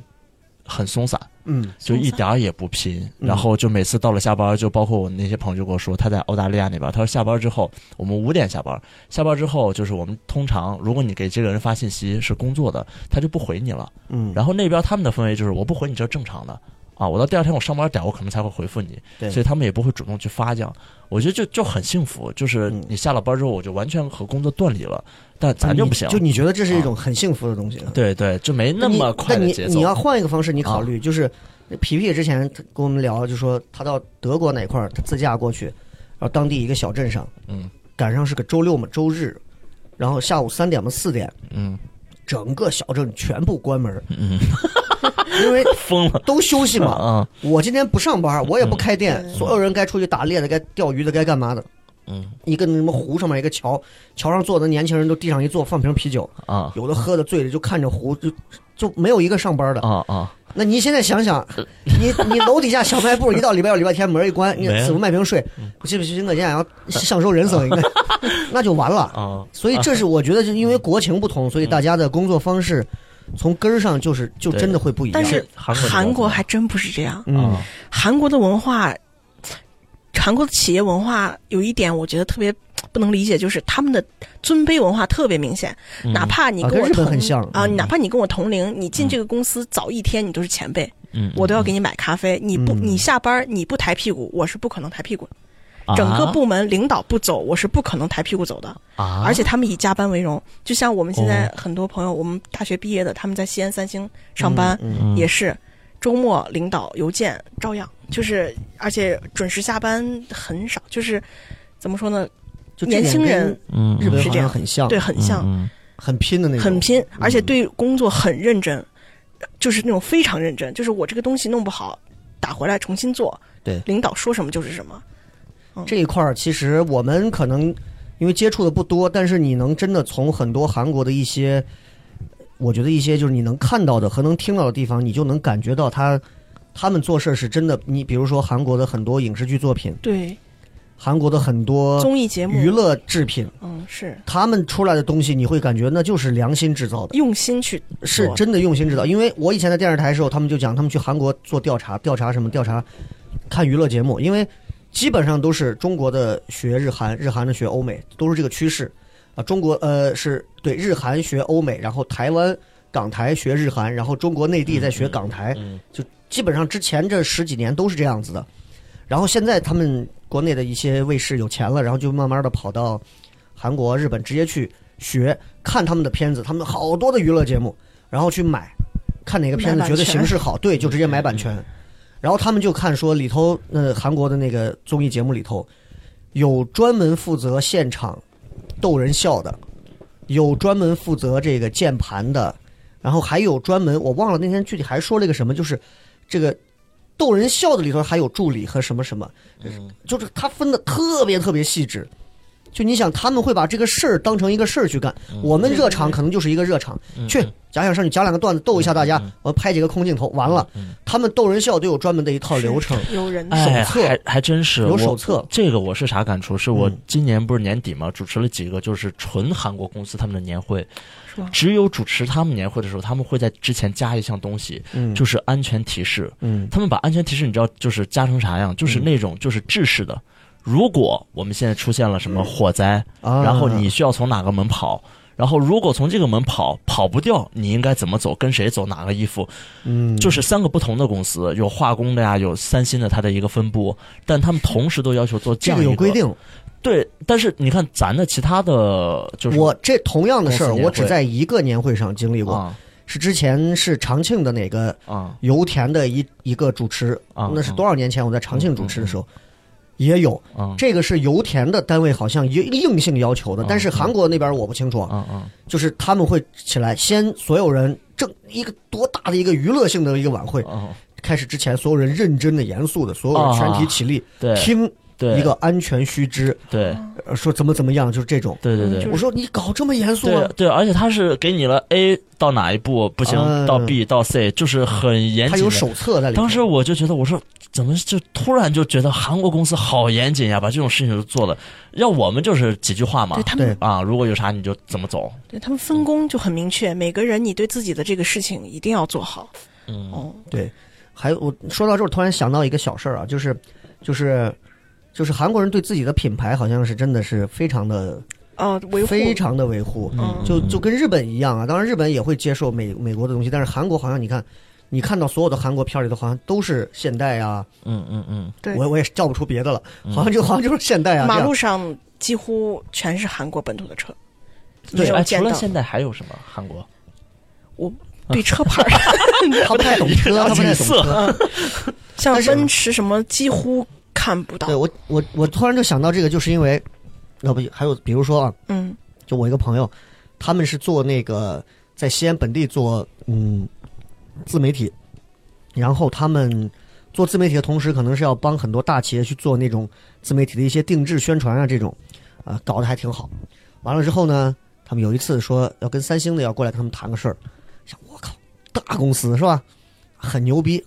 很松散。嗯就一点儿也不拼，嗯然后就每次到了下班，就包括我那些朋友就跟我说，他在澳大利亚那边，他说下班之后，我们五点下班，下班之后就是我们通常，如果你给这个人发信息是工作的，他就不回你了。嗯，然后那边他们的氛围就是我不回你这是正常的啊，我到第二天我上班点我可能才会回复你，对所以他们也不会主动去发这样。我觉得就就很幸福，就是嗯你下了班之后，我就完全和工作断离了，但咱就不行。就你觉得这是一种很幸福的东西啊？对对，就没那么快但你的节奏。你要换一个方式，你考虑就是，皮皮之前跟我们聊，就说他到德国哪块儿，他自驾过去，然后当地一个小镇上，嗯赶上是个周六嘛，周日，然后下午三点嘛四点，嗯整个小镇全部关门，嗯，因为疯了。都休息嘛。啊我今天不上班，我也不开店，嗯所有人该出去打猎的，该钓鱼的，该干嘛的。嗯。一个那什么湖上面一个桥，桥上坐的年轻人都地上一坐，放瓶啤酒，啊。有的喝的醉的就看着湖，就就没有一个上班的。啊啊！那你现在想想，你你楼底下小卖部一到礼拜六、礼拜天门一关，你死不卖瓶水，我去不去，我现在要享受人生，应该 那就完了。啊，所以这是我觉得，就因为国情不同，所以大家的工作方式从根儿上就是就真的会不一样。但是韩国韩国还真不是这样，韩国的文化，韩国的企业文化有一点我觉得特别不能理解，就是他们的尊卑文化特别明显。嗯哪怕你啊跟我同很像啊，嗯哪怕你跟我同龄，你进这个公司早一天，你都是前辈，嗯，我都要给你买咖啡。你不，嗯你下班你不抬屁股，我是不可能抬屁股。啊整个部门领导不走，我是不可能抬屁股走的。啊，而且他们以加班为荣，就像我们现在哦。很多朋友，我们大学毕业的，他们在西安三星上班，嗯嗯。也是周末领导邮件照样，就是而且准时下班很少，就是怎么说呢？就年轻人嗯。日本是这样？很像，对，很像，嗯很拼的那种，很拼，而且嗯对工作很认真，就是那种非常认真，就是我这个东西弄不好，打回来重新做，对。领导说什么就是什么。这一块儿，其实我们可能因为接触的不多，但是你能真的从很多韩国的一些，我觉得一些就是你能看到的和能听到的地方，你就能感觉到他他们做事儿是真的。你比如说韩国的很多影视剧作品，对，韩国的很多综艺节目娱，乐制品，嗯，是他们出来的东西，你会感觉那就是良心制造的。用心去，是真的用心制造。因为我以前在电视台的时候，他们就讲他们去韩国做调查，调查什么？调查看娱乐节目，因为基本上都是中国的学日韩，日韩的学欧美，都是这个趋势啊。中国呃是对日韩学欧美，然后台湾港台学日韩，然后中国内地在学港台，嗯基本上之前这十几年都是这样子的。然后现在他们国内的一些卫视有钱了，然后就慢慢的跑到韩国、日本直接去学看他们的片子，他们好多的娱乐节目，然后去买，看哪个片子觉得形式好，对，就直接买版权。然后他们就看说里头，呃，韩国的那个综艺节目里头，有专门负责现场逗人笑的，有专门负责这个键盘的，然后还有专门我忘了那天具体还说了一个什么，就是这个逗人笑的里头还有助理和什么什么，就是他分的特别特别细致。就你想，他们会把这个事儿当成一个事儿去干。我们热场可能就是一个热场，去假想上去讲两个段子逗一下大家，我拍几个空镜头，完了。他们逗人笑都有专门的一套流程。有人哎，手册还还真是有手册这个我是啥感触？是我嗯今年不是年底嘛，主持了几个就是纯韩国公司他们的年会，是吗？只有主持他们年会的时候，他们会在之前加一项东西，嗯，就是安全提示。嗯他们把安全提示你知道就是加成啥样？就是那种就是制式的。如果我们现在出现了什么火灾，啊，然后你需要从哪个门跑，然后如果从这个门跑跑不掉，你应该怎么走？跟谁走？哪个衣服？嗯，就是三个不同的公司，有化工的呀，有三星的，它的一个分布，但他们同时都要求做这样一个有规定。对，但是你看咱的其他的，就是我这同样的事儿，我只在一个年会上经历过，啊是之前是长庆的哪个啊油田的一一个主持，啊那是多少年前我在长庆主持的时候。也有，啊。这个是油田的单位好像硬硬性要求的，啊但是韩国那边我不清楚，啊啊就是他们会起来，先所有人正一个多大的一个娱乐性的一个晚会，啊！开始之前，所有人认真的、严肃的，所有人全体起立，听对一个安全须知，对呃说怎么怎么样，就是这种。对对对。我说你搞这么严肃啊？对对，而且他是给你了 A 到哪一步不行，嗯到 B 到 C，就是很严谨。他有手册在里面。当时我就觉得，我说怎么就突然就觉得韩国公司好严谨呀，把这种事情都做了。要我们就是几句话嘛对，他们啊，如果有啥你就怎么走。对他们分工就很明确，每个人你对自己的这个事情一定要做好。嗯哦，对，还有我说到这儿，突然想到一个小事儿啊，就是就是就是韩国人对自己的品牌好像是真的是非常的哦，维护非常的维护，嗯就就跟日本一样啊。当然，日本也会接受美美国的东西，但是韩国好像你看，你看到所有的韩国片儿里头，好像都是现代啊，嗯嗯嗯，对我我也叫不出别的了，好像就好像就是现代啊。马路上几乎全是韩国本土的车，对哎，没有见到除了现代还有什么韩国？我对车牌儿 他不太懂车，他不太懂车。像奔驰什么几乎看不到对。我我我突然就想到这个，就是因为，要不还有比如说啊，嗯就我一个朋友，他们是做那个在西安本地做嗯自媒体，然后他们做自媒体的同时，可能是要帮很多大企业去做那种自媒体的一些定制宣传啊，这种啊搞得还挺好。完了之后呢，他们有一次说要跟三星的要过来跟他们谈个事儿，想我靠，大公司是吧？很牛逼，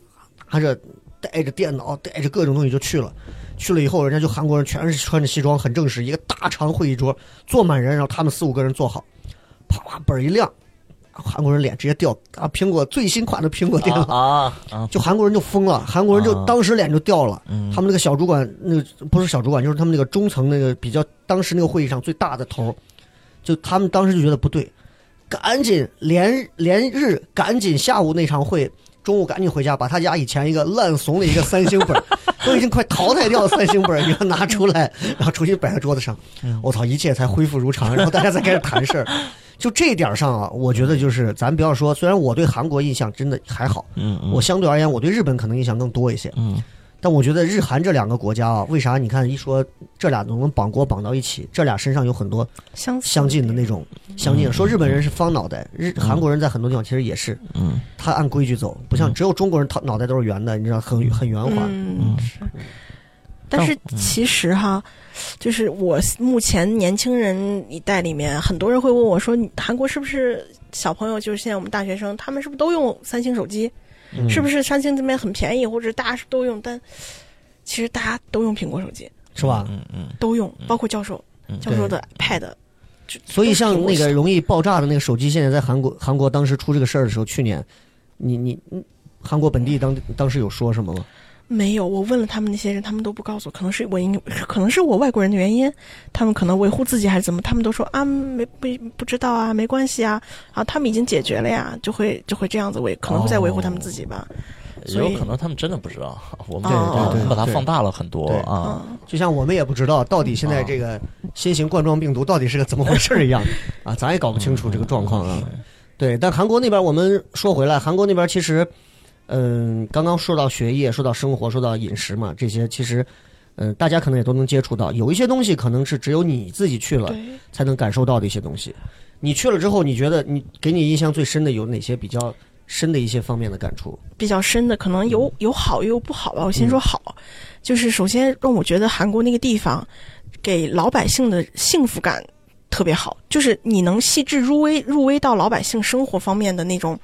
拿着带着电脑，带着各种东西就去了。去了以后，人家就韩国人全是穿着西装，很正式，一个大长会议桌，坐满人，然后他们四五个人坐好，啪啪本儿一亮，韩国人脸直接掉啊！苹果最新款的苹果电脑，啊啊，就韩国人就疯了，韩国人就啊当时脸就掉了。嗯他们那个小主管，那个不是小主管，就是他们那个中层那个比较当时那个会议上最大的头，就他们当时就觉得不对，赶紧连连日赶紧下午那场会，中午赶紧回家，把他家以前一个烂怂的一个三星本，都已经快淘汰掉的三星本儿，给他拿出来，然后重新摆在桌子上。我操，一切才恢复如常，然后大家再开始谈事儿。就这点上啊，我觉得就是咱不要说，虽然我对韩国印象真的还好，我相对而言，我对日本可能印象更多一些。嗯但我觉得日韩这两个国家啊，为啥你看一说这俩能绑国绑到一起，这俩身上有很多相似相近的那种相近说日本人是方脑袋，日韩国人在很多地方其实也是，嗯他按规矩走，不像只有中国人他脑袋都是圆的，你知道很很圆滑。嗯，是。但是其实哈，就是我目前年轻人一代里面，很多人会问我说，你韩国是不是小朋友，就是现在我们大学生，他们是不是都用三星手机？嗯是不是三星这边很便宜，或者大家都用？但其实大家都用苹果手机，是吧？嗯嗯都用，包括教授，嗯教授的 Pad。所以像那个容易爆炸的那个手机，现在在韩国韩国当时出这个事儿的时候，去年，你你你韩国本地当当时有说什么吗？没有，我问了他们那些人，他们都不告诉我，可能是我应，可能是我外国人的原因，他们可能维护自己还是怎么，他们都说啊，没不不知道啊，没关系啊，啊，他们已经解决了呀，就会就会这样子维，可能会在维护他们自己吧，所以有可能他们真的不知道，我们把它放大了很多啊。嗯，就像我们也不知道到底现在这个新型冠状病毒到底是个怎么回事儿一样啊，咱也搞不清楚这个状况啊。对，但韩国那边我们说回来，韩国那边其实，嗯，刚刚说到学业，说到生活，说到饮食嘛，这些其实，嗯、大家可能也都能接触到。有一些东西可能是只有你自己去了，才能感受到的一些东西。你去了之后，你觉得你给你印象最深的有哪些比较深的一些方面的感触？比较深的，可能有有好也有不好吧。我先说好，就是首先让我觉得韩国那个地方给老百姓的幸福感特别好，就是你能细致入微入微到老百姓生活方面的那种，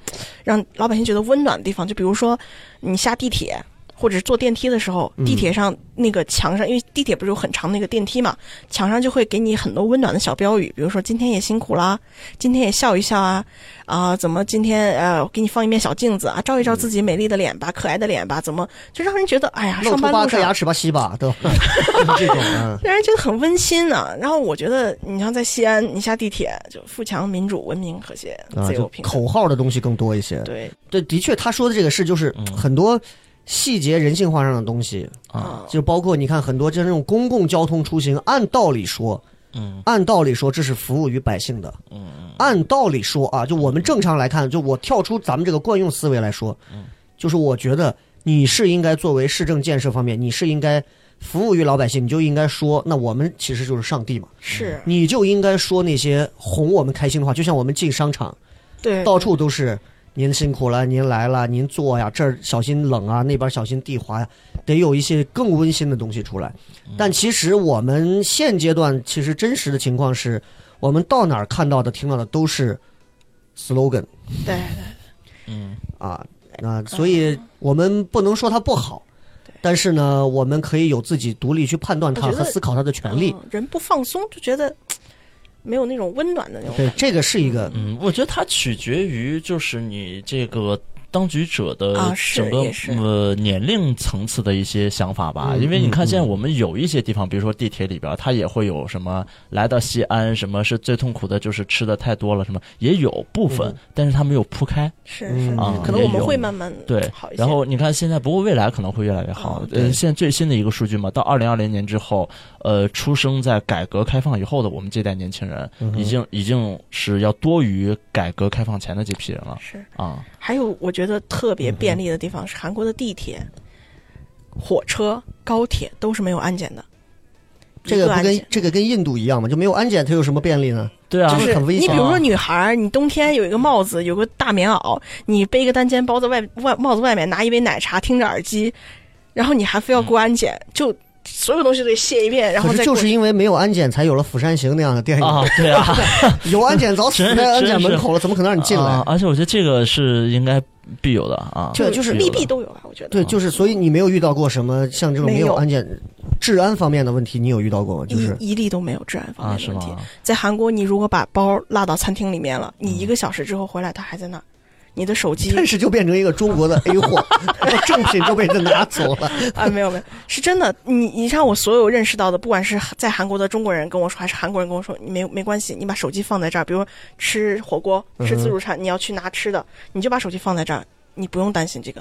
让老百姓觉得温暖的地方。就比如说你下地铁。或者是坐电梯的时候，地铁上那个墙上，因为地铁不是有很长那个电梯嘛，墙上就会给你很多温暖的小标语，比如说今天也辛苦啦，今天也笑一笑啊，啊，怎么今天呃，给你放一面小镜子啊，照一照自己美丽的脸吧，可爱的脸吧，怎么就让人觉得哎呀，上班路上牙齿吧，吸吧，对吧？就是这种，嗯，让人觉得很温馨呢、然后我觉得，你像在西安，你下地铁就富强、民主、文明、和谐、自由、平等。口号的东西更多一些。对，对，的确，他说的这个事就是嗯很多细节人性化上的东西，啊，就包括你看很多就是那种公共交通出行，按道理说，嗯。按道理说这是服务于百姓的，嗯按道理说啊，就我们正常来看，就我跳出咱们这个惯用思维来说，嗯。就是我觉得你是应该作为市政建设方面，你是应该服务于老百姓，你就应该说，那我们其实就是上帝嘛，是，你就应该说那些哄我们开心的话，就像我们进商场，对，到处都是您辛苦了，您来了，您坐呀，这儿小心冷啊，那边小心地滑呀，得有一些更温馨的东西出来。但其实我们现阶段其实真实的情况是，我们到哪儿看到的、听到的都是 slogan 对嗯啊，那所以我们不能说它不好。但是呢，我们可以有自己独立去判断它和思考它的权利。嗯人不放松就觉得嘖没有那种温暖的那种感，觉。对这个是一个嗯，我觉得它取决于就是你这个当局者的啊是整个、呃年龄层次的一些想法吧。嗯因为你看嗯现在我们有一些地方，比如说地铁里边，它也会有什么来到西安，什么是最痛苦的，就是吃的太多了，什么也有部分，嗯但是它没有铺开。是嗯是，啊可能我们会慢慢对好一些。然后你看现在，不过未来可能会越来越好。哦呃，现在最新的一个数据嘛，到二零二零年之后，呃，出生在改革开放以后的我们这代年轻人，已经已经是要多于改革开放前的这批人了是，啊。还有我觉得特别便利的地方是韩国的地铁、火车、高铁都是没有安检的。这个不跟这个跟印度一样吗？就没有安检，它有什么便利呢？对啊，就是很危险啊你比如说女孩，你冬天有一个帽子，有个大棉袄，你背一个单肩包在外外帽子外面，拿一杯奶茶，听着耳机，然后你还非要过安检，就所有东西都得卸一遍，然后可是就是因为没有安检，才有了《釜山行》那样的电影。啊，对啊，有安检早死 真在安检门口了，怎么可能让你进来？啊而且我觉得这个是应该必有的啊。这就是利弊都有啊，我觉得。对，就是所以你没有遇到过什么像这种没没有有安检、治安方面的问题，你有遇到过吗？就是一一例都没有治安方面的问题。吗？在韩国，你如果把包落到餐厅里面了，你一个小时之后回来，它还在那儿，你的手机但是就变成一个中国的 A 货，正品就被人拿走了。啊，没有没有，是真的。你你像我所有认识到的，不管是在韩国的中国人跟我说，还是韩国人跟我说，你没没关系，你把手机放在这儿，比如吃火锅、吃自助餐，你要去拿吃的，你就把手机放在这儿，你不用担心这个，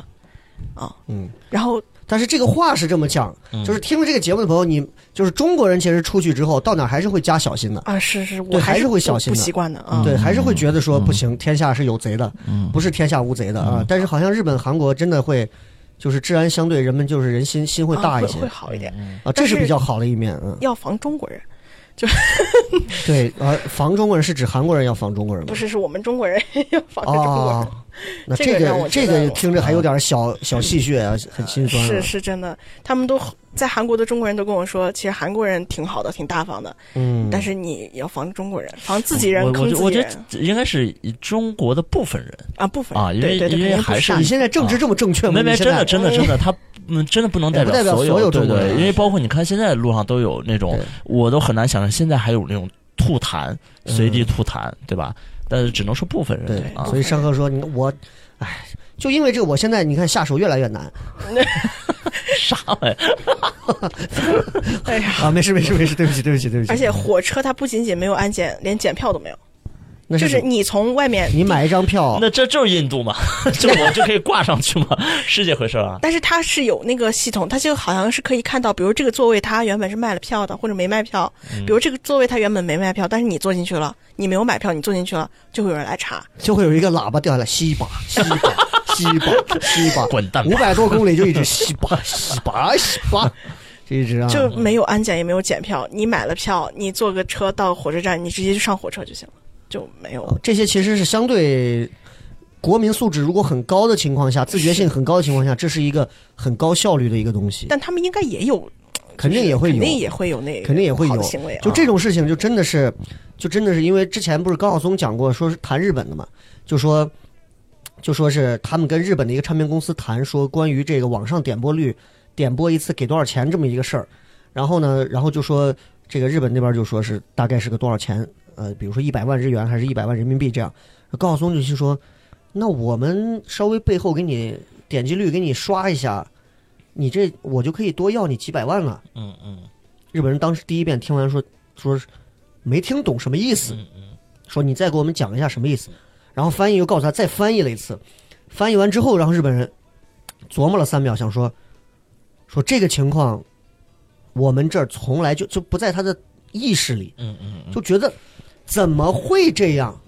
啊，嗯，然后但是这个话是这么讲，嗯就是听了这个节目的朋友，你就是中国人，其实出去之后到哪儿还是会加小心的。啊，是是，我对还是是会小心的不习惯的啊。对，还是会觉得说嗯不行，天下是有贼的，嗯，不是天下无贼的啊。但是好像日本、韩国真的会，就是治安相对人们就是人心心会大一些啊会会好一点。嗯啊，这是是比较好的一面。嗯，要防中国人，就对，啊，防中国人是指韩国人要防中国人吗？不是是我们中国人 要防中国人。哦，那这这个这个听着还有点小小戏谑啊，很心酸啊。是是真的，他们都在韩国的中国人都跟我说，其实韩国人挺好的，挺大方的，嗯，但是你要防中国人，防自己人我我坑觉我觉自己人得应该是中国的部分人，啊，部分啊因为对对对，因为还是你现在政治这么正确吗？没没真的真的真的，他嗯真的不能代表所所有对对，中国人因为包括你看现在路上都有那种，我都很难想象现在还有那种吐痰，随地吐痰，对吧？但是只能说部分人对啊，所以上课说，你我，哎，就因为这个，我现在你看下手越来越难啥玩意儿？哎呀，啊！没事没事没事，对不起对不起对不起。而且火车它不仅仅没有安检，连检票都没有，那就是是你从外面你买一张票，那这就是印度嘛？这我就可以挂上去吗？是这回事啊？但是它是有那个系统，它就好像是可以看到，比如这个座位它原本是卖了票的，或者没卖票。嗯比如这个座位它原本没卖票，但是你坐进去了，你没有买票，你坐进去了，就会有人来查。就会有一个喇叭掉下来，吸一把吸一把吸一把吸一把，滚蛋吧五百多公里就一直吸吧吸吧吸吧。这一直啊，就没有安检也没有检票，你买了票，你坐个车到火车站，你直接就上火车就行了，就没有。哦这些其实是相对国民素质如果很高的情况下，自觉性很高的情况下，这是一个很高效率的一个东西，但他们应该也有，肯定也会有，肯定也会有那个，肯定也会有行为啊。就这种事情，就真的是，就真的是因为之前不是高晓松讲过，说是谈日本的嘛，就说，就说是他们跟日本的一个唱片公司谈，说关于这个网上点播率，点播一次给多少钱这么一个事儿，然后呢，然后就说这个日本那边就说是大概是个多少钱，呃，比如说一百万日元还是一百万人民币这样，高晓松就去说，那我们稍微背后给你点击率给你刷一下，你这我就可以多要你几百万了。嗯嗯日本人当时第一遍听完说说是没听懂什么意思，说你再给我们讲一下什么意思。然后翻译又告诉他再翻译了一次，翻译完之后，然后日本人琢磨了三秒，想说说这个情况，我们这儿从来就就不在他的意识里，嗯嗯嗯，就觉得怎么会这样？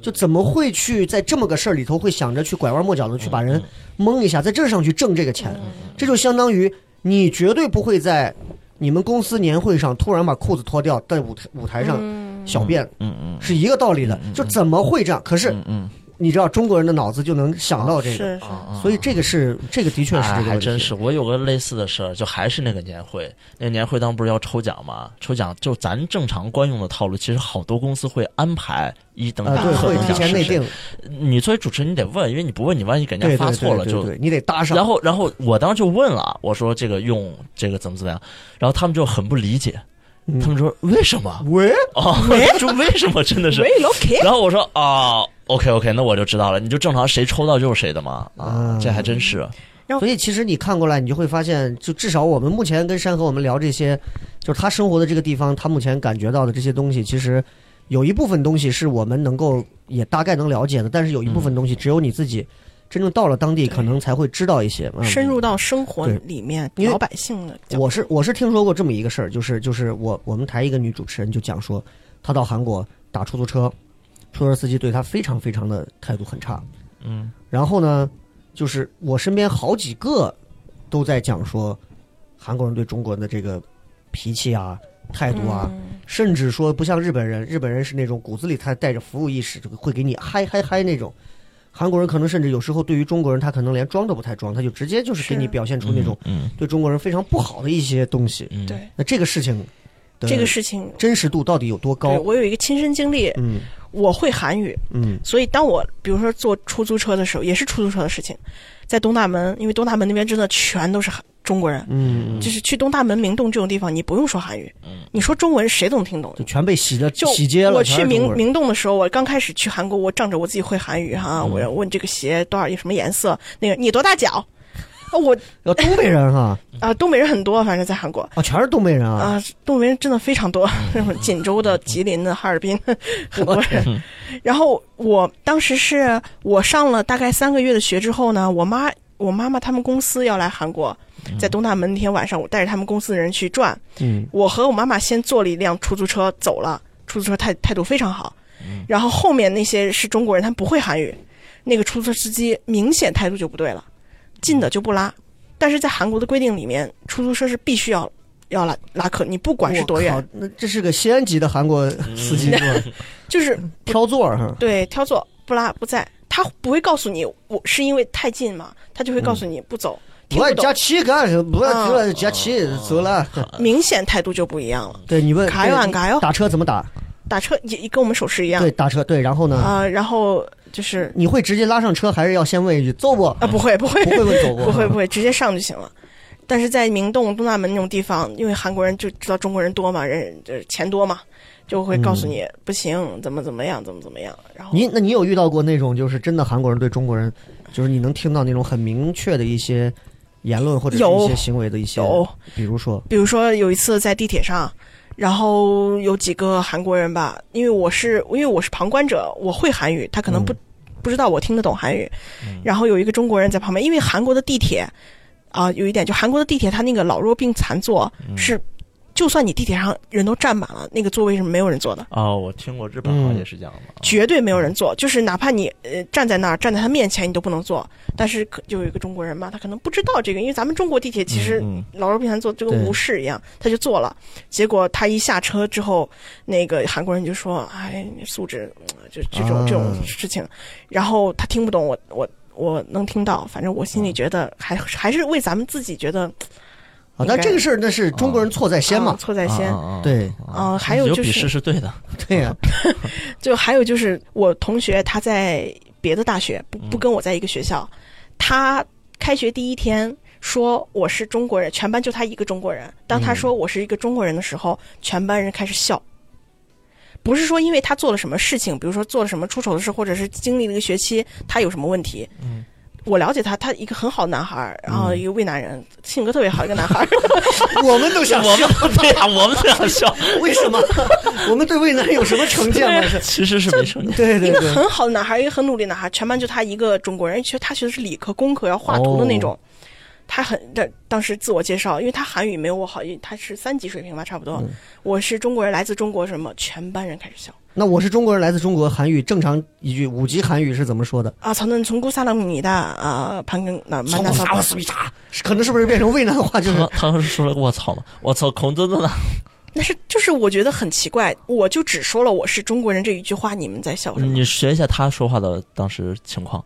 就怎么会去在这么个事儿里头会想着去拐弯抹角的去把人蒙一下，在这上去挣这个钱？这就相当于你绝对不会在你们公司年会上突然把裤子脱掉，在舞台舞台上小便，嗯嗯是一个道理的。就怎么会这样？可是嗯嗯，你知道中国人的脑子就能想到这个，是是，所以这个是这个的确是哎这个。还真是，我有个类似的事儿，就还是那个年会，那个年会当不是要抽奖吗？抽奖就咱正常惯用的套路，其实好多公司会安排一等啊，奖、对，会提奖是谁前内定，你作为主持人，你得问，因为你不问，你万一给人家发错了就。你得搭上。然后，然后我当时就问了，我说这个用这个怎么怎么样，然后他们就很不理解，嗯他们说为什么？喂，哦，就为什么真的是？然后我说啊，OK OK，那我就知道了，你就正常谁抽到就是谁的嘛，啊嗯，这还真是，所以其实你看过来，你就会发现，就至少我们目前跟山河我们聊这些，就是他生活的这个地方，他目前感觉到的这些东西，其实有一部分东西是我们能够也大概能了解的，但是有一部分东西只有你自己真正到了当地，可能才会知道一些。嗯深入到生活里面，因为老百姓的。我是我是听说过这么一个事儿，就是就是我我们台一个女主持人就讲说，她到韩国打出租车，出租车司机对他非常非常的态度很差，嗯。然后呢，就是我身边好几个都在讲说，韩国人对中国人的这个脾气啊、态度啊，嗯。甚至说不像日本人，日本人是那种骨子里他带着服务意识，这个会给你嗨嗨嗨那种。韩国人可能甚至有时候对于中国人，他可能连装都不太装，他就直接就是给你表现出那种嗯对中国人非常不好的一些东西。嗯，对。那这个事情的这个事情，真实度到底有多高？我有一个亲身经历，嗯我会韩语，嗯所以当我比如说坐出租车的时候，也是出租车的事情，在东大门，因为东大门那边真的全都是韩中国人，嗯，就是去东大门、明洞这种地方，你不用说韩语，嗯你说中文谁都能听懂。就全被洗的就洗街了。我去明明洞的时候，我刚开始去韩国，我仗着我自己会韩语哈，我要问这个鞋多少有什么颜色，那个你多大脚？啊我呃东北人哈 啊，东北人很多，反正在韩国啊，全是东北人啊。啊，东北人真的非常多，什么锦州的、吉林的、哈尔滨，很多人。然后我当时是我上了大概三个月的学之后呢，我妈我妈妈他们公司要来韩国，在东大门那天晚上，我带着他们公司的人去转。嗯我和我妈妈先坐了一辆出租车走了，出租车态态度非常好。然后后面那些是中国人，他们不会韩语，那个出租车司机明显态度就不对了，近的就不拉。但是在韩国的规定里面，出租车是必须要要拉拉客，你不管是多远，，那这是个西安籍的韩国司机？就是 挑座儿哈。对挑座不拉不在，他不会告诉你我是因为太近嘛，他就会告诉你不走，听不懂我加，气干什么？不啊要加气走了。明显态度就不一样了。对你问打车怎么打？打车也也跟我们手势一样对，打车对，然后呢？啊、然后就是你会直接拉上车，还是要先问一句走不？啊不会不会不会问 走不？不会不会，直接上就行了。但是在明洞、东大门那种地方，因为韩国人就知道中国人多嘛，人就是钱多嘛，就会告诉你、不行，怎么怎么样，怎么怎么样。然后你那你有遇到过那种就是真的韩国人对中国人，就是你能听到那种很明确的一些言论或者是一些行为的一些，有，比如说，比如说有一次在地铁上，然后有几个韩国人吧，因为我是因为我是旁观者，我会韩语，他可能不、不知道我听得懂韩语。然后有一个中国人在旁边，因为韩国的地铁啊、有一点就韩国的地铁，它那个老弱病残座是就算你地铁上人都站满了，那个座位是没有人坐的，哦，我听过日本好像也是这样的。绝对没有人坐。就是哪怕你呃站在那儿，站在他面前，你都不能坐。但是可就有一个中国人嘛，他可能不知道这个，因为咱们中国地铁其实嗯老弱病残坐这个无视一样，他就坐了。结果他一下车之后，那个韩国人就说：“哎，素质，嗯就这种、啊这种事情。”然后他听不懂，我我我能听到，反正我心里觉得还还是为咱们自己觉得啊，但这个事儿那是中国人错在先啊嘛，错在先。啊对啊还有就是有鄙视是对的。对呀，就还有就是我同学他在别的大学，不嗯不跟我在一个学校，他开学第一天说我是中国人，全班就他一个中国人。当他说我是一个中国人的时候，全班人开始笑。不是说因为他做了什么事情，比如说做了什么出丑的事，或者是经历了一个学期他有什么问题。嗯我了解他，他一个很好的男孩儿，然后一个渭南人，性格特别好一个男孩儿。我们都想我笑，们对呀，我们都想笑，为什么？我们对渭南有什么成见吗？是，其实是没成见。对对对，一个很好的男孩，一个很努力的男孩，全班就他一个中国人，其实他学的是理科工科，要画图的那种。他很当当时自我介绍，因为他韩语没有我好，因为他是三级水平吧，差不多。我是中国人，来自中国，什么？全班人开始笑那我是中国人，来自中国，韩语正常一句五级韩语是怎么说的？啊！从那从古萨拉米的啊，潘根那曼达萨萨瓦斯米达，可能是不是变成渭南话？就是 他当时说了我操了？我操，孔真的呢？那是就是我觉得很奇怪，我就只说了我是中国人这一句话，你们在笑什么？你学一下他说话的当时情况。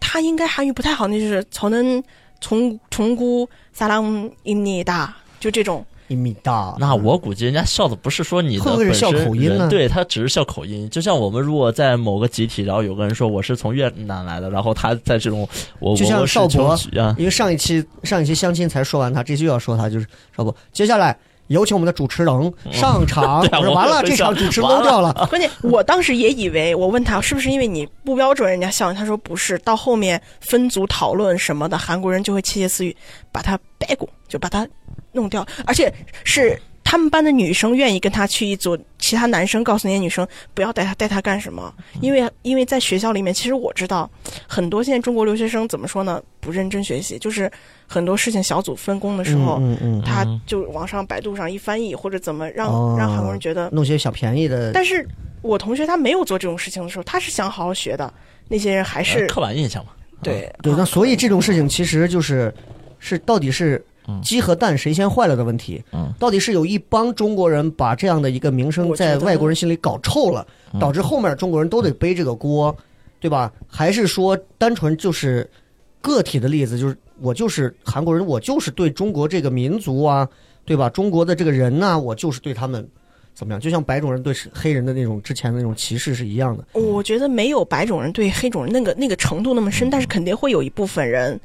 他应该韩语不太好，那就是从能从从姑萨拉伊尼达，就这种。一米大。那我估计人家笑的不是说你的本身口音对他只是笑口音。就像我们如果在某个集体，然后有个人说我是从越南来的，然后他在这种我就像邵博穷啊，因为上一期上一期相亲才说完他，这期又要说他，就是少博。接下来有请我们的主持人上场。完了，这场主持漏掉了。关键我当时也以为，我问他是不是因为你不标准，人家笑你，他说不是。到后面分组讨论什么的，韩国人就会窃窃私语，把他掰过，就把他弄掉，而且是。他们班的女生愿意跟他去一组，其他男生告诉那些女生不要带他，带他干什么？因为因为在学校里面，其实我知道很多现在中国留学生怎么说呢？不认真学习，就是很多事情小组分工的时候，嗯嗯他嗯就往上百度上一翻译，或者怎么让、哦让韩国人觉得嗯，弄些小便宜的。但是我同学他没有做这种事情的时候，他是想好好学的，那些人还是、呃刻板印象嘛。对对，那啊所以这种事情其实就是是到底是嗯鸡和蛋谁先坏了的问题。嗯到底是有一帮中国人把这样的一个名声在外国人心里搞臭了，嗯导致后面中国人都得背这个锅，对吧？还是说单纯就是个体的例子，就是我就是韩国人，我就是对中国这个民族啊，对吧？中国的这个人呐、我就是对他们怎么样？就像白种人对黑人的那种之前的那种歧视是一样的。我觉得没有白种人对黑种人那个那个程度那么深，但是肯定会有一部分人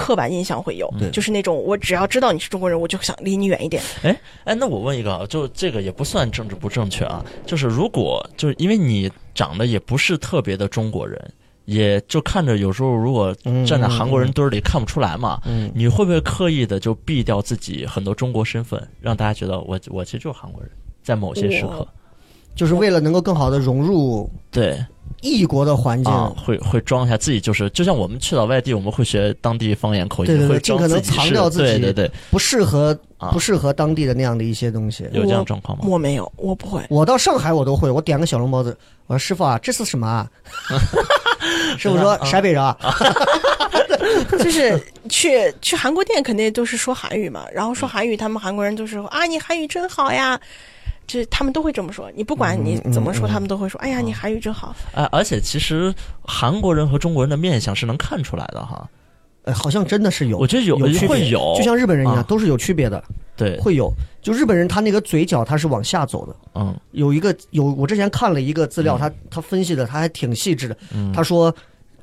刻板印象会有，对。就是那种我只要知道你是中国人，我就想离你远一点。哎哎，那我问一个啊，就这个也不算政治不正确啊，就是如果就是因为你长得也不是特别的中国人，也就看着有时候如果嗯站在韩国人堆儿里看不出来嘛，嗯，你会不会刻意的就避掉自己很多中国身份，让大家觉得我我其实就是韩国人，在某些时刻，就是为了能够更好的融入对异国的环境。啊，会会装一下自己，就是就像我们去到外地，我们会学当地方言口音，对对对会尽可能藏掉自己对对对，不适合啊不适合当地的那样的一些东西。有这样状况吗？我没有，我不会。我到上海我都会，我点个小笼包子，我说师傅啊，这是什么啊？师傅说陕北人啊，就是去去韩国店肯定都是说韩语嘛，然后说韩语，他们韩国人都是说啊，你韩语真好呀，这他们都会这么说。你不管你怎么说，他们都会说，哎呀，你韩语真好。哎，而且其实韩国人和中国人的面相是能看出来的哈，呃好像真的是有，我觉得有有区别会有，就像日本人一样，啊都是有区别的，对，会有。就日本人他那个嘴角他是往下走的，嗯有一个有我之前看了一个资料，他他分析的他还挺细致的，嗯，他说。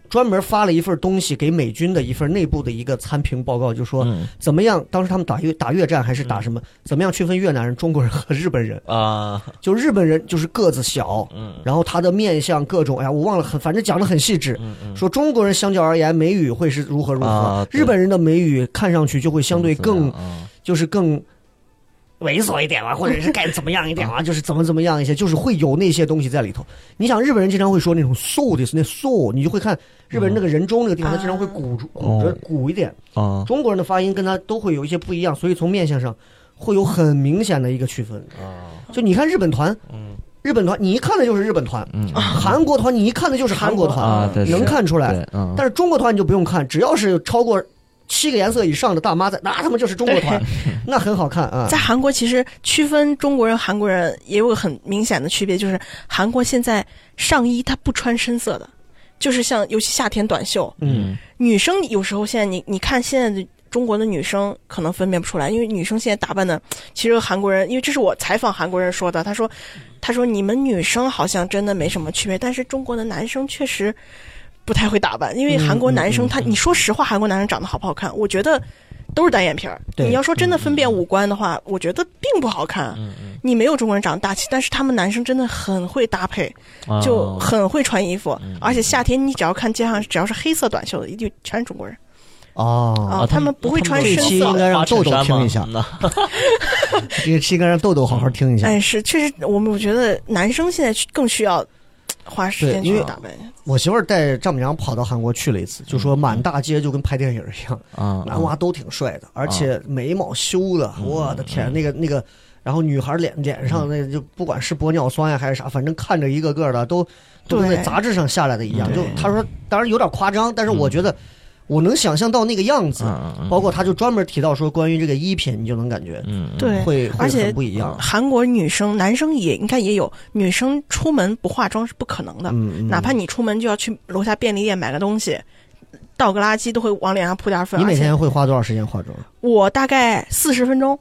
专门发了一份东西给美军的一份内部的一个参评报告，就说嗯。怎么样，当时他们打越打越战还是打什么，怎么样区分越南人、中国人和日本人？啊，就日本人就是个子小，嗯。然后他的面相各种，哎呀，我忘了很，反正讲的很细致。说中国人相较而言，美语会是如何如何，日本人的美语看上去就会相对更，嗯就是更猥琐一点啊，或者是该怎么样一点 啊，就是怎么怎么样一些，就是会有那些东西在里头。你想，日本人经常会说那种 so 的，那 so，你就会看日本人那个人中那个地方，他经常会鼓住鼓着哦鼓一点。啊，中国人的发音跟他都会有一些不一样，所以从面相上会有很明显的一个区分。啊，就你看日本团，嗯日本团你一看的就是日本团，嗯韩国团你一看的就是韩国团，啊，能看出来。嗯，但是中国团你就不用看，只要是超过七个颜色以上的大妈在，那他们就是中国团，那很好看啊。在韩国，其实区分中国人、韩国人也有个很明显的区别，就是韩国现在上衣它不穿深色的，就是像尤其夏天短袖，嗯，女生有时候现在你你看现在的中国的女生可能分辨不出来，因为女生现在打扮的，其实和韩国人，因为这是我采访韩国人说的，他说，他说你们女生好像真的没什么区别，但是中国的男生确实不太会打扮，因为韩国男生他，你说实话，韩国男生长得好不好看？我觉得都是单眼皮儿。你要说真的分辨五官的话，我觉得并不好看。嗯嗯你没有中国人长得大气，但是他们男生真的很会搭配，啊就很会穿衣服，嗯而且夏天你只要看街上，只要是黑色短袖的，一定全是中国人哦，啊，他们不会穿这深色的。期应该让豆豆听一下花衬衫嘛这个期应该让豆豆好好听一下。哎，是确实，我们我觉得男生现在更需要花时间去打扮。我媳妇儿带丈母娘跑到韩国去了一次，就说满大街就跟拍电影一样，啊，男娃都挺帅的，而且眉毛修的，我的天，那个那个，然后女孩脸脸上那就不管是玻尿酸呀还是啥，反正看着一个个的都都跟那杂志上下来的一样。就对他说，当然有点夸张，但是我觉得我能想象到那个样子。包括他就专门提到说，关于这个衣品，你就能感觉嗯，嗯对会会而且不一样。韩国女生、男生也应该也有，女生出门不化妆是不可能的，哪怕你出门就要去楼下便利店买个东西，倒个垃圾都会往脸上扑点粉。你每天会花多少时间化妆？我大概四十分钟，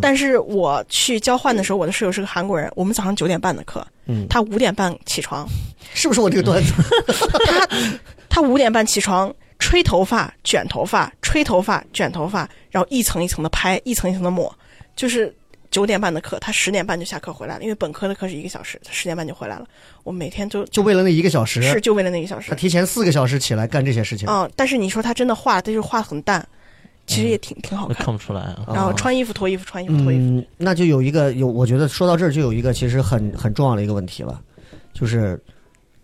但是我去交换的时候，我的室友是个韩国人，我们早上九点半的课，嗯，他五点半起床，是不是我这个段子？他他五点半起床，吹头发、卷头发、吹头发、卷头发，然后一层一层的拍，一层一层的抹，就是九点半的课，他十点半就下课回来了，因为本科的课是一个小时，他十点半就回来了。我每天都就为了那一个小时，是就为了那一个小时他，提前四个小时起来干这些事情。嗯，但是你说他真的画，他就是画得很淡，其实也挺挺好那看。看不出来啊。然后穿衣服脱衣服，穿衣服脱衣服，嗯，那就有一个有，我觉得说到这儿就有一个其实很很重要的一个问题了，就是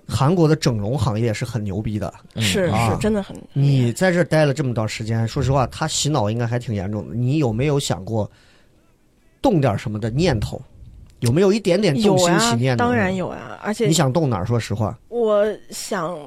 韩国的整容行业是很牛逼的。嗯是啊是真的很。你在这待了这么长时间，说实话，他洗脑应该还挺严重的。你有没有想过动点什么的念头？有没有一点点动心起念，的？当然。有啊，而且你想动哪儿？说实话，我想